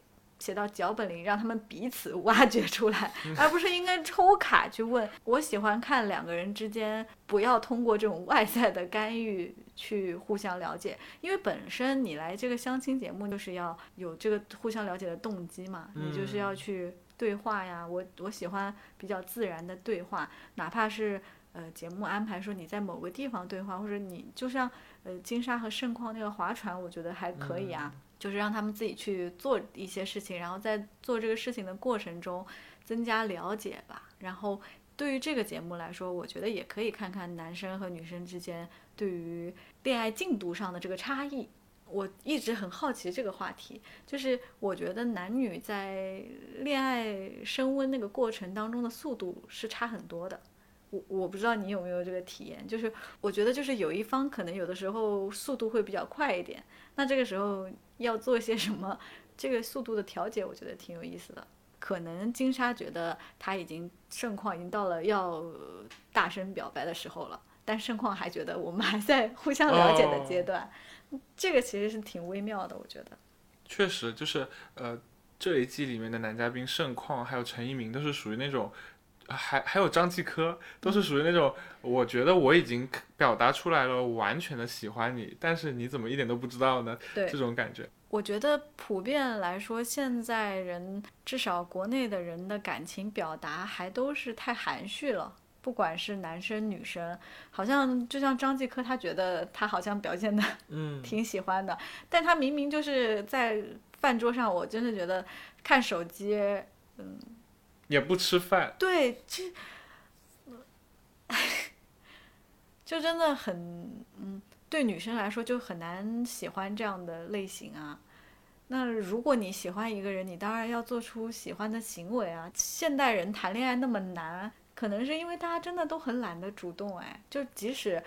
写到脚本里，让他们彼此挖掘出来，而不是应该抽卡去问。我喜欢看两个人之间不要通过这种外在的干预去互相了解，因为本身你来这个相亲节目就是要有这个互相了解的动机嘛，你就是要去。对话呀，我我喜欢比较自然的对话，哪怕是呃节目安排说你在某个地方对话，或者你就像呃金沙和盛况那个划船，我觉得还可以啊，就是让他们自己去做一些事情，然后在做这个事情的过程中增加了解吧。然后对于这个节目来说，我觉得也可以看看男生和女生之间对于恋爱进度上的这个差异。我一直很好奇这个话题，就是我觉得男女在恋爱升温那个过程当中的速度是差很多的。我我不知道你有没有这个体验，就是我觉得就是有一方可能有的时候速度会比较快一点，那这个时候要做些什么，这个速度的调节，我觉得挺有意思的。可能金莎觉得他已经盛况已经到了要大声表白的时候了，但盛况还觉得我们还在互相了解的阶段。这个其实是挺微妙的，我觉得。确实，就是呃，这一季里面的男嘉宾盛况还有陈一鸣都是属于那种，还还有张继科都是属于那种，我觉得我已经表达出来了，完全的喜欢你，但是你怎么一点都不知道呢？对，这种感觉。我觉得普遍来说，现在人至少国内的人的感情表达还都是太含蓄了。不管是男生女生，好像就像张继科，他觉得他好像表现的 挺喜欢的，但他明明就是在饭桌上，我真的觉得看手机，嗯，也不吃饭，对，就，就真的很，嗯，对女生来说就很难喜欢这样的类型啊。那如果你喜欢一个人，你当然要做出喜欢的行为啊。现代人谈恋爱那么难。可能是因为大家真的都很懒得主动哎，就即使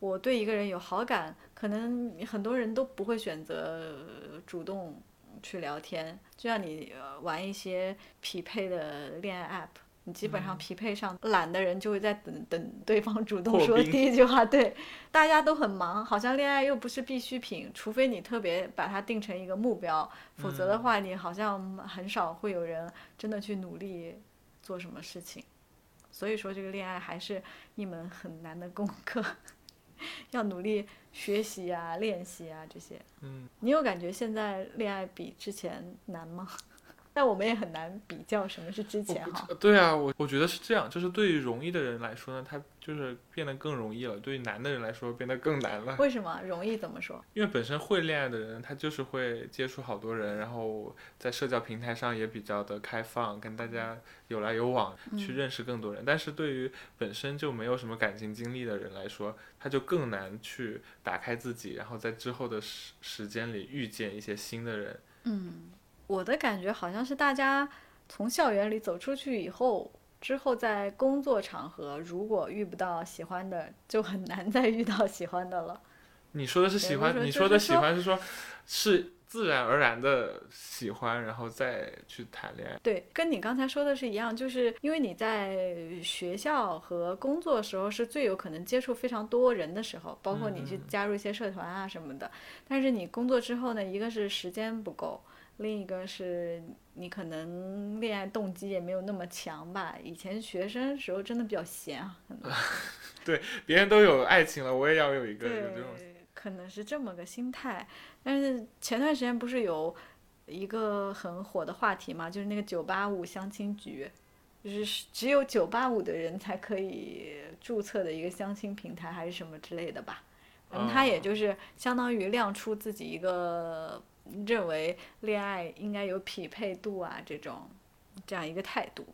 我对一个人有好感，可能很多人都不会选择主动去聊天。就像你玩一些匹配的恋爱 app，你基本上匹配上，懒的人就会在等等对方主动说第一句话。对，大家都很忙，好像恋爱又不是必需品，除非你特别把它定成一个目标，否则的话，你好像很少会有人真的去努力做什么事情。所以说，这个恋爱还是一门很难的功课，要努力学习啊、练习啊这些。嗯，你有感觉现在恋爱比之前难吗？但我们也很难比较什么是之前哈。对啊，我我觉得是这样，就是对于容易的人来说呢，他就是变得更容易了；对于难的人来说，变得更难了。为什么容易怎么说？因为本身会恋爱的人，他就是会接触好多人，然后在社交平台上也比较的开放，跟大家有来有往，去认识更多人。但是对于本身就没有什么感情经历的人来说，他就更难去打开自己，然后在之后的时时间里遇见一些新的人。嗯。我的感觉好像是大家从校园里走出去以后，之后在工作场合，如果遇不到喜欢的，就很难再遇到喜欢的了。你说的是喜欢，你说的喜欢是说，是自然而然的喜欢，然后再去谈恋爱。对，跟你刚才说的是一样，就是因为你在学校和工作时候是最有可能接触非常多人的时候，包括你去加入一些社团啊什么的。但是你工作之后呢，一个是时间不够。另一个是你可能恋爱动机也没有那么强吧，以前学生时候真的比较闲啊，可能。对，别人都有爱情了，我也要有一个，有这种。可能是这么个心态，但是前段时间不是有一个很火的话题嘛，就是那个九八五相亲局，就是只有九八五的人才可以注册的一个相亲平台，还是什么之类的吧。嗯，他也就是相当于亮出自己一个。认为恋爱应该有匹配度啊，这种这样一个态度，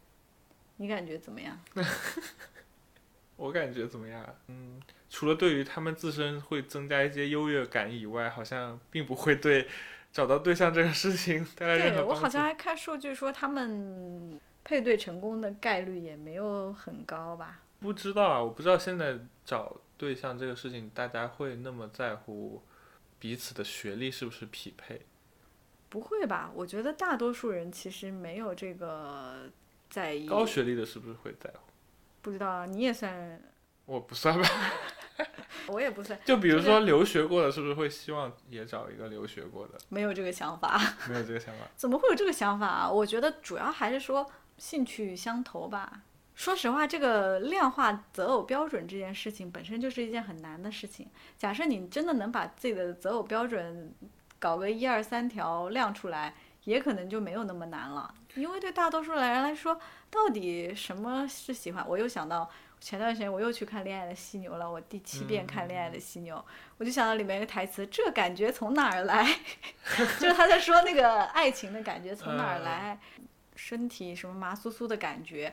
你感觉怎么样？我感觉怎么样？嗯，除了对于他们自身会增加一些优越感以外，好像并不会对找到对象这个事情带来任何对我好像还看数据说他们配对成功的概率也没有很高吧？不知道啊，我不知道现在找对象这个事情，大家会那么在乎。彼此的学历是不是匹配？不会吧？我觉得大多数人其实没有这个在意。高学历的是不是会在乎？不知道啊，你也算？我不算吧。我也不算。就比如说留学过的，是不是会希望也找一个留学过的？没有这个想法。没有这个想法。怎么会有这个想法啊？我觉得主要还是说兴趣相投吧。说实话，这个量化择偶标准这件事情本身就是一件很难的事情。假设你真的能把自己的择偶标准搞个一二三条亮出来，也可能就没有那么难了。因为对大多数的人来说，到底什么是喜欢？我又想到前段时间我又去看《恋爱的犀牛》了，我第七遍看《恋爱的犀牛》，我就想到里面一个台词：“这感觉从哪儿来？” 就是他在说那个爱情的感觉从哪儿来，身体什么麻酥酥的感觉。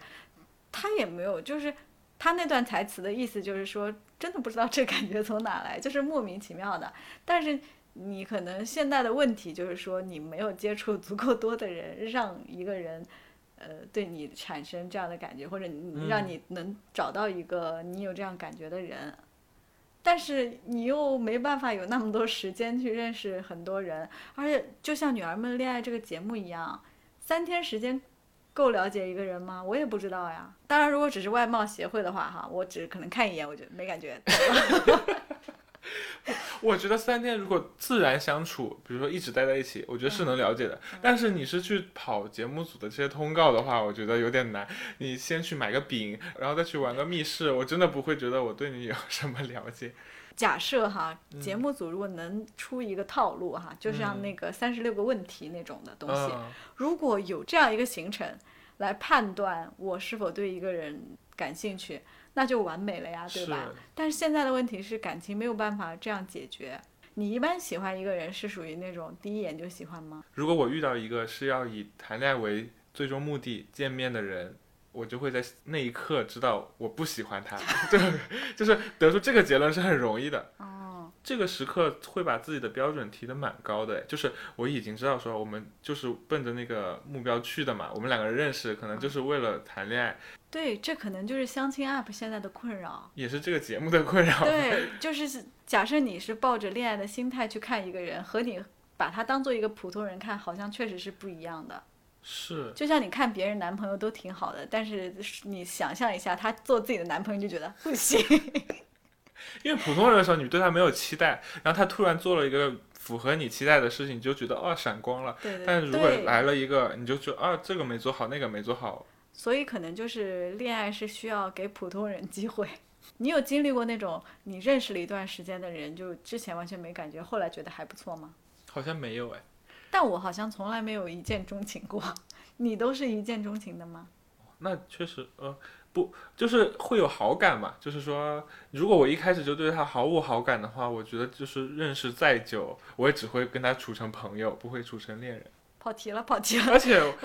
他也没有，就是他那段台词的意思就是说，真的不知道这感觉从哪来，就是莫名其妙的。但是你可能现在的问题就是说，你没有接触足够多的人，让一个人，呃，对你产生这样的感觉，或者让你能找到一个你有这样感觉的人。但是你又没办法有那么多时间去认识很多人，而且就像《女儿们恋爱》这个节目一样，三天时间。够了解一个人吗？我也不知道呀。当然，如果只是外貌协会的话，哈，我只可能看一眼，我就没感觉。我觉得三天如果自然相处，比如说一直待在一起，我觉得是能了解的。但是你是去跑节目组的这些通告的话，我觉得有点难。你先去买个饼，然后再去玩个密室，我真的不会觉得我对你有 什么了解。假设哈，节目组如果能出一个套路哈，就像那个三十六个问题那种的东西，如果有这样一个行程来判断我是否对一个人感兴趣，那就完美了呀，对吧？但是现在的问题是感情没有办法这样解决。你一般喜欢一个人是属于那种第一眼就喜欢吗？如果我遇到一个是要以谈恋爱为最终目的见面的人。我就会在那一刻知道我不喜欢他，就就是得出这个结论是很容易的。哦，这个时刻会把自己的标准提得蛮高的，就是我已经知道说我们就是奔着那个目标去的嘛。我们两个人认识可能就是为了谈恋爱。对，这可能就是相亲 app 现在的困扰，也是这个节目的困扰。对，就是假设你是抱着恋爱的心态去看一个人，和你把他当做一个普通人看，好像确实是不一样的。是，就像你看别人男朋友都挺好的，但是你想象一下，他做自己的男朋友就觉得不行。因为普通人的时候，你对他没有期待，然后他突然做了一个符合你期待的事情，你就觉得哦闪光了。对对但是如果来了一个，你就觉得啊这个没做好，那个没做好。所以可能就是恋爱是需要给普通人机会。你有经历过那种你认识了一段时间的人，就之前完全没感觉，后来觉得还不错吗？好像没有哎，但我好像从来没有一见钟情过。你都是一见钟情的吗？那确实呃不就是会有好感嘛？就是说，如果我一开始就对他毫无好感的话，我觉得就是认识再久，我也只会跟他处成朋友，不会处成恋人。跑题了，跑题了。而且我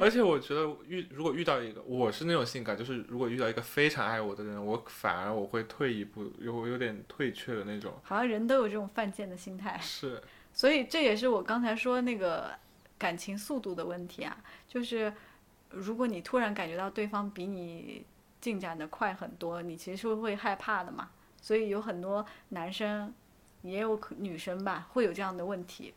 而且我觉得遇如果遇到一个我是那种性格，就是如果遇到一个非常爱我的人，我反而我会退一步，有有点退却的那种。好像人都有这种犯贱的心态，是，所以这也是我刚才说那个感情速度的问题啊。就是如果你突然感觉到对方比你进展的快很多，你其实是会害怕的嘛。所以有很多男生，也有可女生吧，会有这样的问题。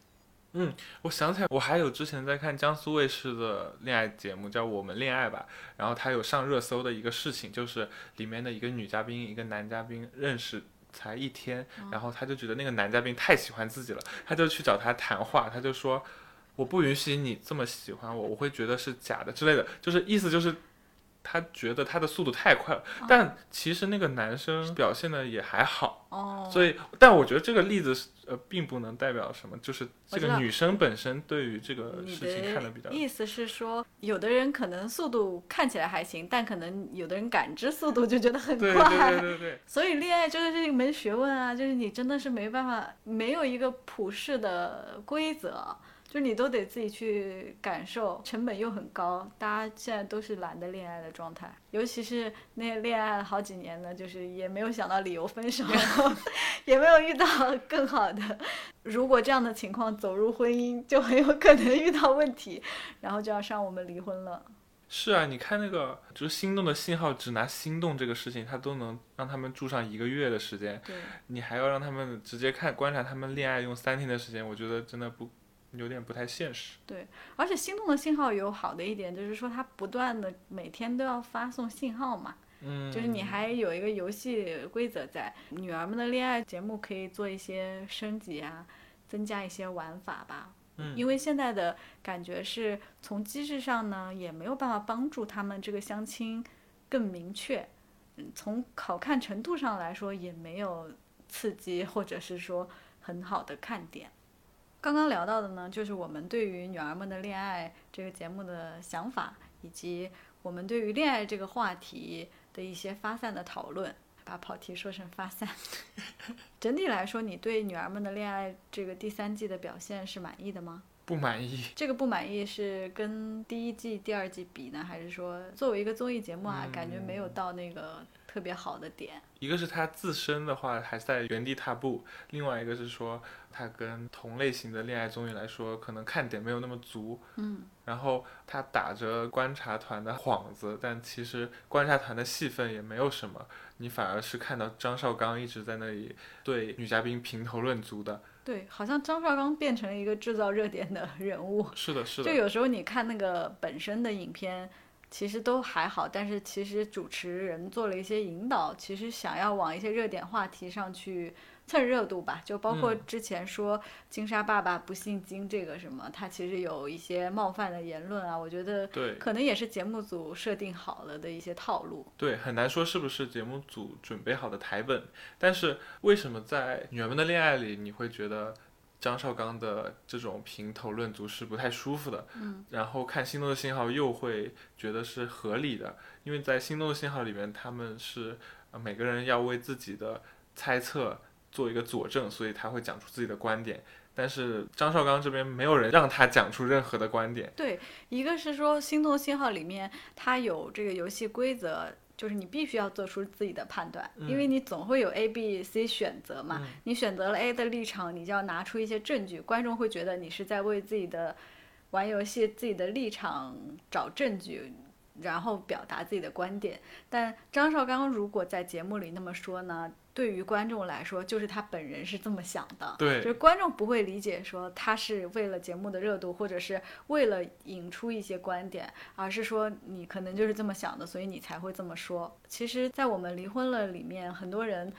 嗯我想起来，我还有之前在看江苏卫视的恋爱节目，叫《我们恋爱吧》，然后他有上热搜的一个事情，就是里面的一个女嘉宾，一个男嘉宾认识。才一天，然后他就觉得那个男嘉宾太喜欢自己了，他就去找他谈话，他就说：“我不允许你这么喜欢我，我会觉得是假的之类的。”就是意思就是，他觉得他的速度太快了，但其实那个男生表现的也还好。哦，所以，但我觉得这个例子是呃，并不能代表什么，就是这个女生本身对于这个事情看的比较意思是说，有的人可能速度看起来还行，但可能有的人感知速度就觉得很对快。对对对对，所以恋爱就是一门学问啊，就是你真的是没办法，没有一个普世的规则，就是你都得自己去感受，成本又很高。大家现在都是懒得恋爱的状态，尤其是那些恋爱了好几年的，就是也没有想到理由分手，也没有遇到更好的。如果这样的情况走入婚姻，就很有可能遇到问题，然后就要上我们离婚了。是啊，你看那个就是心动的信号，只拿心动这个事情，他都能让他们住上一个月的时间，对。你还要让他们直接看观察他们恋爱用三天的时间，我觉得真的不有点不太现实。对而且心动的信号有好的一点，就是说它不断的每天都要发送信号嘛，嗯，就是你还有一个游戏规则在。女儿们的恋爱节目可以做一些升级啊，增加一些玩法吧。嗯因为现在的感觉是从机制上呢，也没有办法帮助他们这个相亲更明确。嗯，从好看程度上来说，也没有刺激或者是说很好的看点。刚刚聊到的呢，就是我们对于《女儿们的恋爱》这个节目的想法，以及我们对于恋爱这个话题的一些发散的讨论。把跑题说成发散。整体来说，你对《女儿们的恋爱》这个第三季的表现是满意的吗？不满意。这个不满意是跟第一季、第二季比呢，还是说作为一个综艺节目啊，感觉没有到那个特别好的点？一个是他自身的话还在原地踏步，另外一个是说他跟同类型的恋爱综艺来说，可能看点没有那么足。嗯，然后他打着观察团的幌子，但其实观察团的戏份也没有什么，你反而是看到张绍刚一直在那里对女嘉宾评头论足的。对，好像张绍刚变成了一个制造热点的人物。是的，是的就，有时候你看那个本身的影片，其实都还好，但是其实主持人做了一些引导，其实想要往一些热点话题上去蹭热度吧。就包括嗯之前说金沙爸爸不姓金这个什么，他其实有一些冒犯的言论啊，我觉得对可能也是节目组设定好了的一些套路。对，很难说是不是节目组准备好的台本。但是为什么在《女儿们的恋爱》里，你会觉得张绍刚的这种评头论足是不太舒服的？嗯，然后看《心动的信号》又会觉得是合理的，因为在《心动的信号》里面，他们是呃每个人要为自己的猜测做一个佐证，所以他会讲出自己的观点。但是张绍刚这边没有人让他讲出任何的观点。对，一个是说《心动信号》里面它有这个游戏规则，就是你必须要做出自己的判断，因为你总会有 A、B、C 选择嘛。嗯你选择了 A 的立场，你就要拿出一些证据，观众会觉得你是在为自己的玩游戏、自己的立场找证据。然后表达自己的观点，但张绍刚如果在节目里那么说呢，对于观众来说，就是他本人是这么想的，对就是观众不会理解说他是为了节目的热度，或者是为了引出一些观点，而是说你可能就是这么想的，所以你才会这么说。其实，在我们离婚了里面，很多人。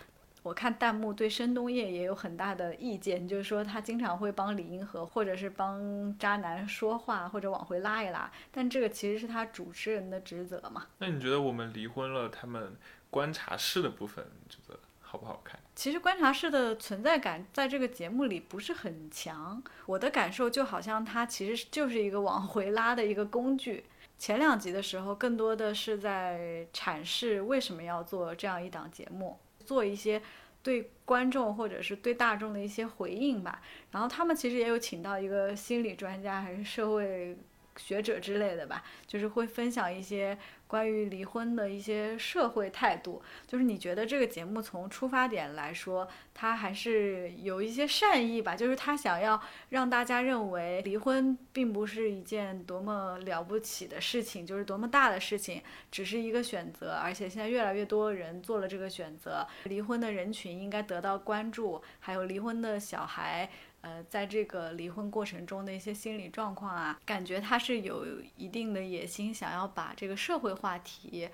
我看弹幕对申东烨也有很大的意见，就是说他经常会帮李银河或者是帮渣男说话，或者往回拉一拉。但这个其实是他主持人的职责嘛。那你觉得我们离婚了，他们观察室的部分，你觉得好不好看？其实观察室的存在感在这个节目里不是很强，我的感受就好像它其实就是一个往回拉的一个工具。前两集的时候，更多的是在阐释为什么要做这样一档节目。做一些对观众或者是对大众的一些回应吧，然后他们其实也有请到一个心理专家还是社会。学者之类的吧，就是会分享一些关于离婚的一些社会态度。就是你觉得这个节目从出发点来说，它还是有一些善意吧？就是他想要让大家认为离婚并不是一件多么了不起的事情，就是多么大的事情，只是一个选择。而且现在越来越多人做了这个选择，离婚的人群应该得到关注，还有离婚的小孩。呃，在这个离婚过程中的一些心理状况啊，感觉他是有一定的野心，想要把这个社会话题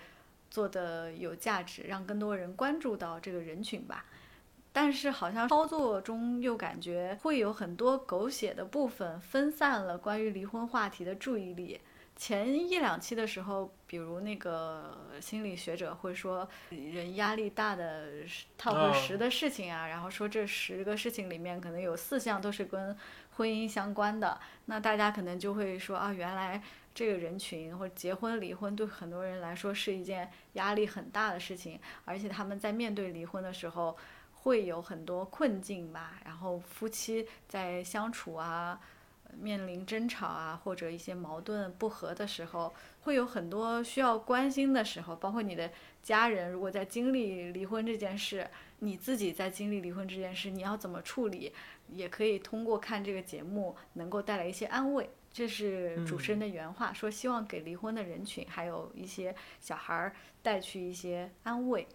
做的有价值，让更多人关注到这个人群吧。但是好像操作中又感觉会有很多狗血的部分，分散了关于离婚话题的注意力。前一两期的时候，比如那个心理学者会说，人压力大的 top 十的事情啊，然后说这十个事情里面可能有四项都是跟婚姻相关的，那大家可能就会说啊，原来这个人群或者结婚离婚对很多人来说是一件压力很大的事情，而且他们在面对离婚的时候会有很多困境吧，然后夫妻在相处啊。面临争吵啊，或者一些矛盾不和的时候，会有很多需要关心的时候。包括你的家人，如果在经历离婚这件事，你自己在经历离婚这件事，你要怎么处理？也可以通过看这个节目，能够带来一些安慰。这是主持人的原话，说希望给离婚的人群，还有一些小孩儿带去一些安慰。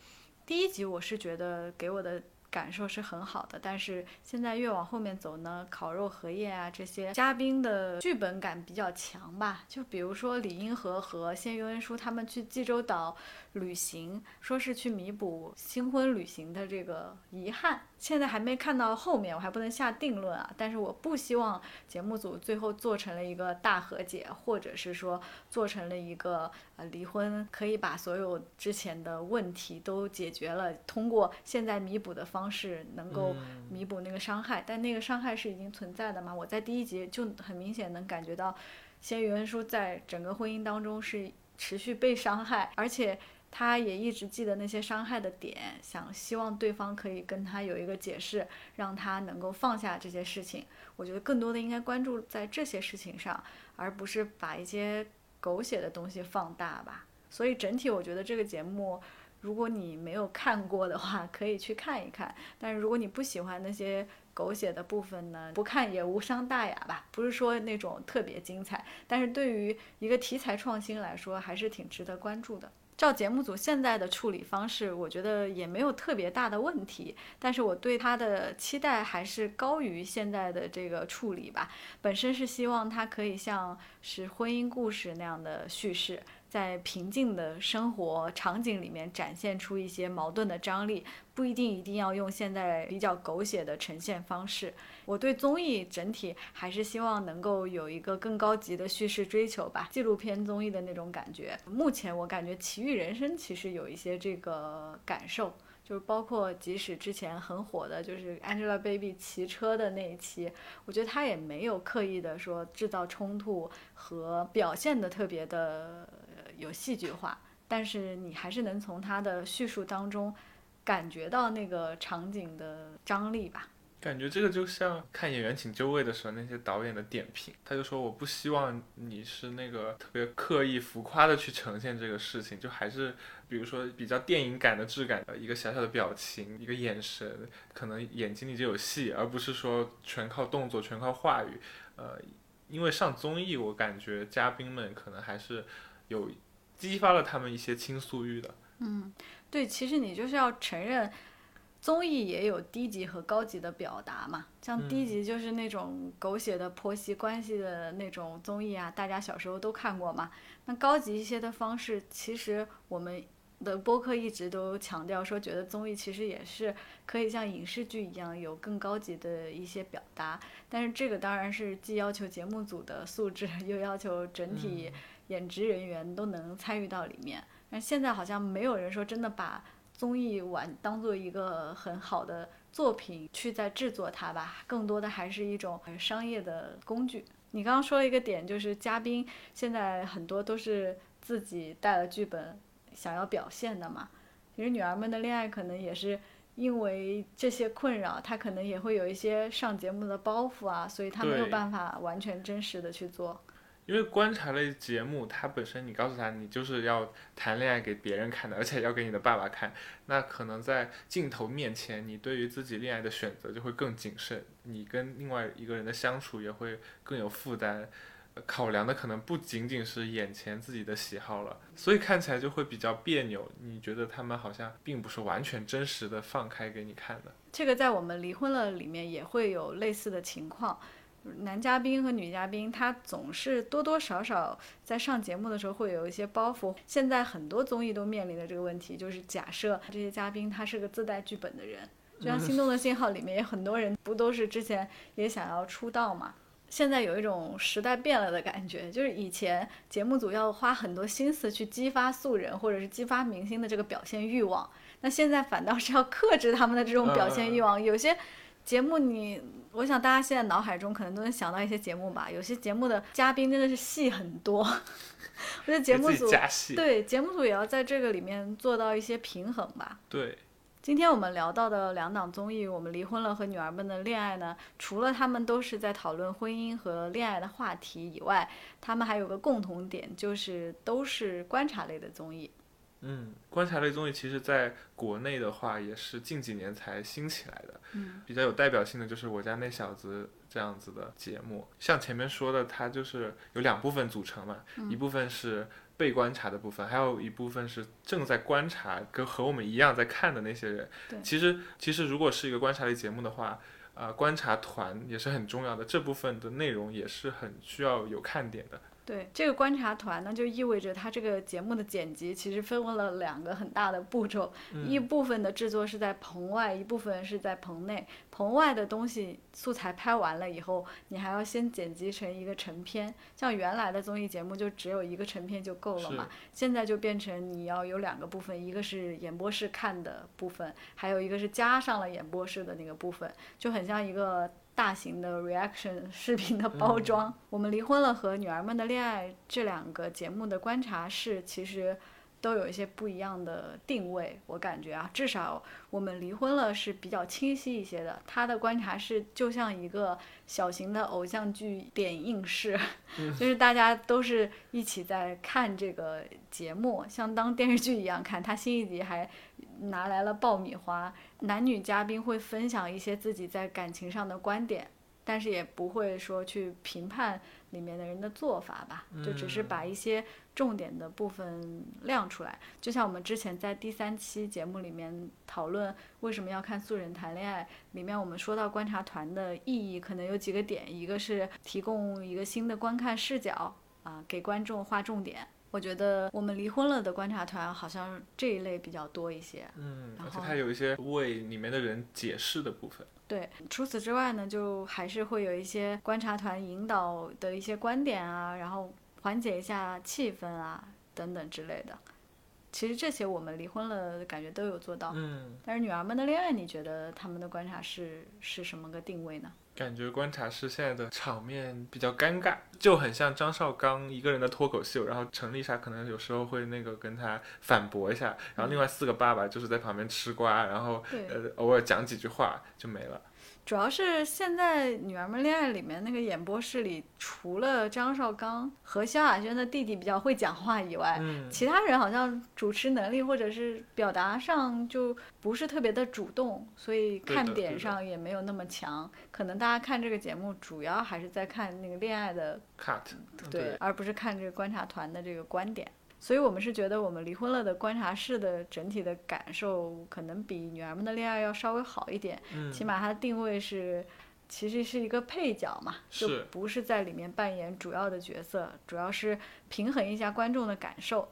第一集我是觉得给我的。感受是很好的，但是现在越往后面走呢，烤肉荷叶啊这些嘉宾的剧本感比较强吧。就比如说李银河和谢玉恩书他们去济州岛旅行，说是去弥补新婚旅行的这个遗憾。现在还没看到后面，我还不能下定论啊。但是我不希望节目组最后做成了一个大和解，或者是说做成了一个呃离婚，可以把所有之前的问题都解决了，通过现在弥补的方式能够弥补那个伤害。但那个伤害是已经存在的嘛？我在第一集就很明显能感觉到，谢宇文书在整个婚姻当中是持续被伤害，而且。他也一直记得那些伤害的点，想希望对方可以跟他有一个解释，让他能够放下这些事情。我觉得更多的应该关注在这些事情上，而不是把一些狗血的东西放大吧。所以整体我觉得这个节目，如果你没有看过的话，可以去看一看。但是如果你不喜欢那些狗血的部分呢，不看也无伤大雅吧。不是说那种特别精彩，但是对于一个题材创新来说，还是挺值得关注的。照节目组现在的处理方式，我觉得也没有特别大的问题，但是我对他的期待还是高于现在的这个处理吧。本身是希望他可以像是婚姻故事那样的叙事。在平静的生活场景里面展现出一些矛盾的张力，不一定一定要用现在比较狗血的呈现方式。我对综艺整体还是希望能够有一个更高级的叙事追求吧，纪录片综艺的那种感觉。目前我感觉《奇遇人生》其实有一些这个感受。就是包括即使之前很火的，就是 Angelababy 骑车的那一期，我觉得她也没有刻意的说制造冲突和表现的特别的有戏剧化，但是你还是能从他的叙述当中感觉到那个场景的张力吧。感觉这个就像看演员请就位的时候，那些导演的点评，他就说我不希望你是那个特别刻意浮夸的去呈现这个事情，就还是比如说比较电影感的质感的一个小小的表情，一个眼神，可能眼睛里就有戏，而不是说全靠动作，全靠话语。呃，因为上综艺，我感觉嘉宾们可能还是有激发了他们一些倾诉欲的。嗯，对，其实你就是要承认。综艺也有低级和高级的表达嘛，像低级就是那种狗血的婆媳关系的那种综艺啊，大家小时候都看过嘛。那高级一些的方式，其实我们的播客一直都强调说，觉得综艺其实也是可以像影视剧一样有更高级的一些表达。但是这个当然是既要求节目组的素质，又要求整体演职人员都能参与到里面。但现在好像没有人说真的把。综艺玩当做一个很好的作品去在制作它吧，更多的还是一种商业的工具。你刚刚说了一个点，就是嘉宾现在很多都是自己带了剧本想要表现的嘛。其实女儿们的恋爱可能也是因为这些困扰，她可能也会有一些上节目的包袱啊，所以她没有办法完全真实的去做。因为观察类节目，它本身你告诉他你就是要谈恋爱给别人看的，而且要给你的爸爸看，那可能在镜头面前，你对于自己恋爱的选择就会更谨慎，你跟另外一个人的相处也会更有负担，考量的可能不仅仅是眼前自己的喜好了，所以看起来就会比较别扭。你觉得他们好像并不是完全真实的放开给你看的。这个在我们离婚了里面也会有类似的情况。男嘉宾和女嘉宾，他总是多多少少在上节目的时候会有一些包袱。现在很多综艺都面临的这个问题，就是假设这些嘉宾他是个自带剧本的人，就像《心动的信号》里面也很多人不都是之前也想要出道嘛？现在有一种时代变了的感觉，就是以前节目组要花很多心思去激发素人或者是激发明星的这个表现欲望，那现在反倒是要克制他们的这种表现欲望，有些。节目你，我想大家现在脑海中可能都能想到一些节目吧。有些节目的嘉宾真的是戏很多，我觉得节目组对节目组也要在这个里面做到一些平衡吧。对，今天我们聊到的两档综艺《我们离婚了》和《女儿们的恋爱》呢，除了他们都是在讨论婚姻和恋爱的话题以外，他们还有个共同点，就是都是观察类的综艺。嗯，观察类综艺其实在国内的话也是近几年才兴起来的。嗯，比较有代表性的就是《我家那小子》这样子的节目。像前面说的，它就是有两部分组成嘛，一部分是被观察的部分，还有一部分是正在观察，跟和我们一样在看的那些人。其实其实如果是一个观察类节目的话，呃，观察团也是很重要的，这部分的内容也是很需要有看点的。对这个观察团呢，就意味着它这个节目的剪辑其实分为了两个很大的步骤，一部分的制作是在棚外，一部分是在棚内。棚外的东西素材拍完了以后，你还要先剪辑成一个成片。像原来的综艺节目就只有一个成片就够了嘛，现在就变成你要有两个部分，一个是演播室看的部分，还有一个是加上了演播室的那个部分，就很像一个。大型的 reaction 视频的包装，我们离婚了和女儿们的恋爱这两个节目的观察室其实都有一些不一样的定位，我感觉啊，至少我们离婚了是比较清晰一些的。他的观察是就像一个小型的偶像剧点映式，就是大家都是一起在看这个节目，像当电视剧一样看。他新一集还拿来了爆米花。男女嘉宾会分享一些自己在感情上的观点，但是也不会说去评判里面的人的做法吧，就只是把一些重点的部分亮出来。就像我们之前在第三期节目里面讨论为什么要看素人谈恋爱，里面我们说到观察团的意义可能有几个点，一个是提供一个新的观看视角啊，给观众划重点。我觉得我们离婚了的观察团好像这一类比较多一些，嗯，而且它有一些为里面的人解释的部分。对，除此之外呢，就还是会有一些观察团引导的一些观点啊，然后缓解一下气氛啊等等之类的。其实这些我们离婚了感觉都有做到，嗯。但是女儿们的恋爱，你觉得他们的观察是是什么个定位呢？感觉观察室现在的场面比较尴尬，就很像张绍刚一个人的脱口秀，然后陈丽莎可能有时候会那个跟他反驳一下，然后另外四个爸爸就是在旁边吃瓜，然后呃偶尔讲几句话就没了。主要是现在《女儿们恋爱》里面那个演播室里，除了张绍刚和萧亚轩的弟弟比较会讲话以外，其他人好像主持能力或者是表达上就不是特别的主动，所以看点上也没有那么强。可能大家看这个节目，主要还是在看那个恋爱的 cut，对，而不是看这个观察团的这个观点。所以我们是觉得我们离婚了的观察室的整体的感受可能比女儿们的恋爱要稍微好一点，嗯起码它的定位是。其实是一个配角嘛，就不是在里面扮演主要的角色，主要是平衡一下观众的感受。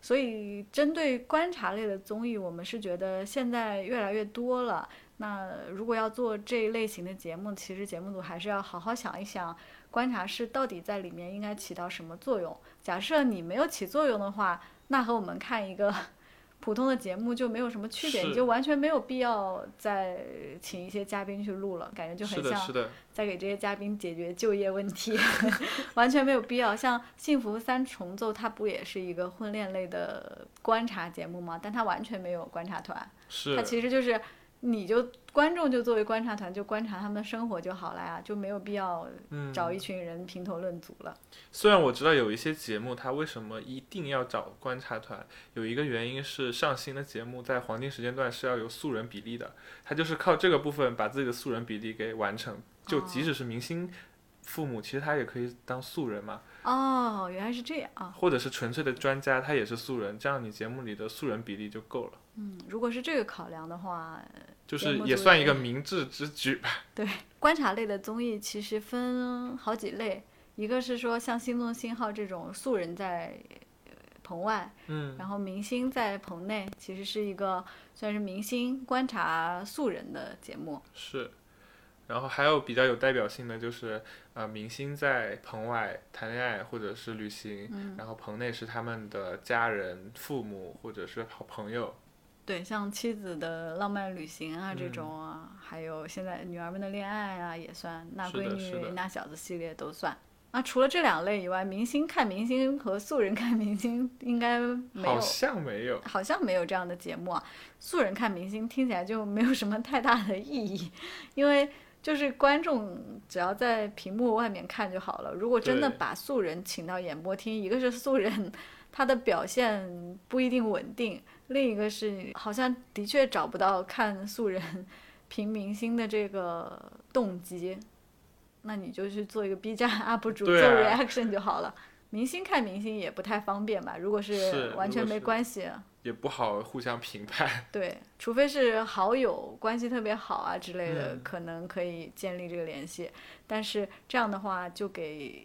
所以，针对观察类的综艺，我们是觉得现在越来越多了。那如果要做这一类型的节目，其实节目组还是要好好想一想，观察室到底在里面应该起到什么作用。假设你没有起作用的话，那和我们看一个 普通的节目就没有什么区别，你就完全没有必要再请一些嘉宾去录了，感觉就很，像，在给这些嘉宾解决就业问题，完全没有必要。像《幸福三重奏》，它不也是一个婚恋类的观察节目吗？但它完全没有观察团，是它其实就是你就观众就作为观察团，就观察他们的生活就好了呀，就没有必要嗯，找一群人评头论足了。虽然我知道有一些节目，它为什么一定要找观察团，有一个原因是上新的节目在黄金时间段是要有素人比例的，它就是靠这个部分把自己的素人比例给完成。就即使是明星父母，其实他也可以当素人嘛，哦，原来是这样啊。或者是纯粹的专家，他也是素人，这样你节目里的素人比例就够了，嗯，如果是这个考量的话，就是也也算一个明智之举吧。对观察类的综艺其实分好几类，一个是说像《心动信号》这种素人在呃棚外，嗯，然后明星在棚内，其实是一个算是明星观察素人的节目。是。然后还有比较有代表性的就是，呃，明星在棚外谈恋爱或者是旅行，嗯，然后棚内是他们的家人、父母或者是好朋友。对，像妻子的浪漫旅行啊这嗯种啊，还有现在女儿们的恋爱啊也算，那闺女那小子系列都算。那除了这两类以外，明星看明星和素人看明星应该没有好像没有，好像没有这样的节目啊。素人看明星听起来就没有什么太大的意义，因为就是观众只要在屏幕外面看就好了。如果真的把素人请到演播厅，一个是素人他的表现不一定稳定，另一个是好像的确找不到看素人 评明星的这个动机。那你就去做一个 B 站 UP 主做 reaction 就好了。明星看明星也不太方便吧？如果是是完全没关系，也不好互相评判。对，除非是好友关系特别好啊之类的，嗯可能可以建立这个联系。但是这样的话，就给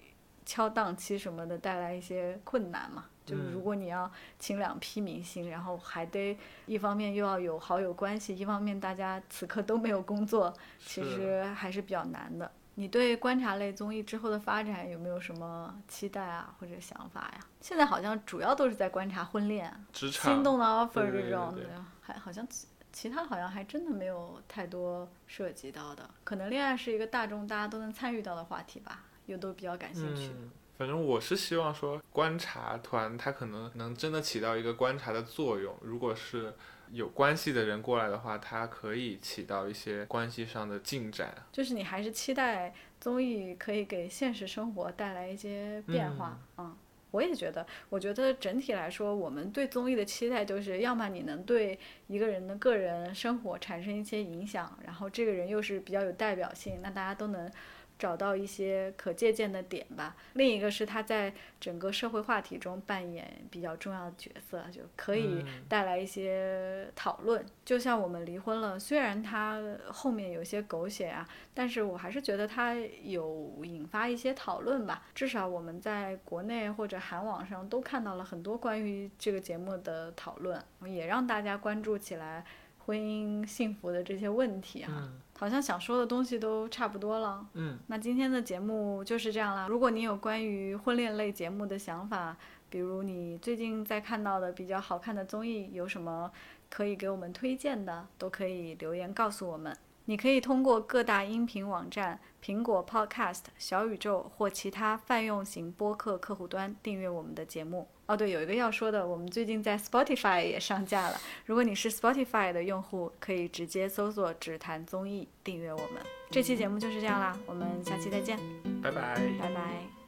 敲档期什么的带来一些困难嘛。就是如嗯果你要请两批明星，然后还得一方面又要有好友关系，一方面大家此刻都没有工作，其实还是比较难的。你对观察类综艺之后的发展有没有什么期待啊，或者想法呀？现在好像主要都是在观察婚恋、职场心动的 offer 这种还好像其其他好像还真的没有太多涉及到的。可能恋爱是一个大众大家都能参与到的话题吧，又都比较感兴趣。嗯，反正我是希望说，观察团它可能能真的起到一个观察的作用。如果是有关系的人过来的话，它可以起到一些关系上的进展。就是你还是期待综艺可以给现实生活带来一些变化，嗯。我也觉得，我觉得整体来说，我们对综艺的期待就是，要么你能对一个人的个人生活产生一些影响，然后这个人又是比较有代表性，那大家都能找到一些可借鉴的点吧。另一个是他在整个社会话题中扮演比较重要的角色，就可以嗯带来一些讨论。就像我们离婚了，虽然它后面有些狗血啊，但是我还是觉得它有引发一些讨论吧。至少我们在国内或者韩网上都看到了很多关于这个节目的讨论，也让大家关注起来婚姻幸福的这些问题啊、嗯好像想说的东西都差不多了。嗯，那今天的节目就是这样啦。如果你有关于婚恋类节目的想法，比如你最近在看到的比较好看的综艺，有什么可以给我们推荐的，都可以留言告诉我们。你可以通过各大音频网站、苹果 Podcast、小宇宙或其他泛用型播客客户端订阅我们的节目。哦，对，有一个要说的，我们最近在 Spotify 也上架了。如果你是 Spotify 的用户，可以直接搜索“只谈综艺”订阅我们。这期节目就是这样啦，我们下期再见，拜拜。拜拜。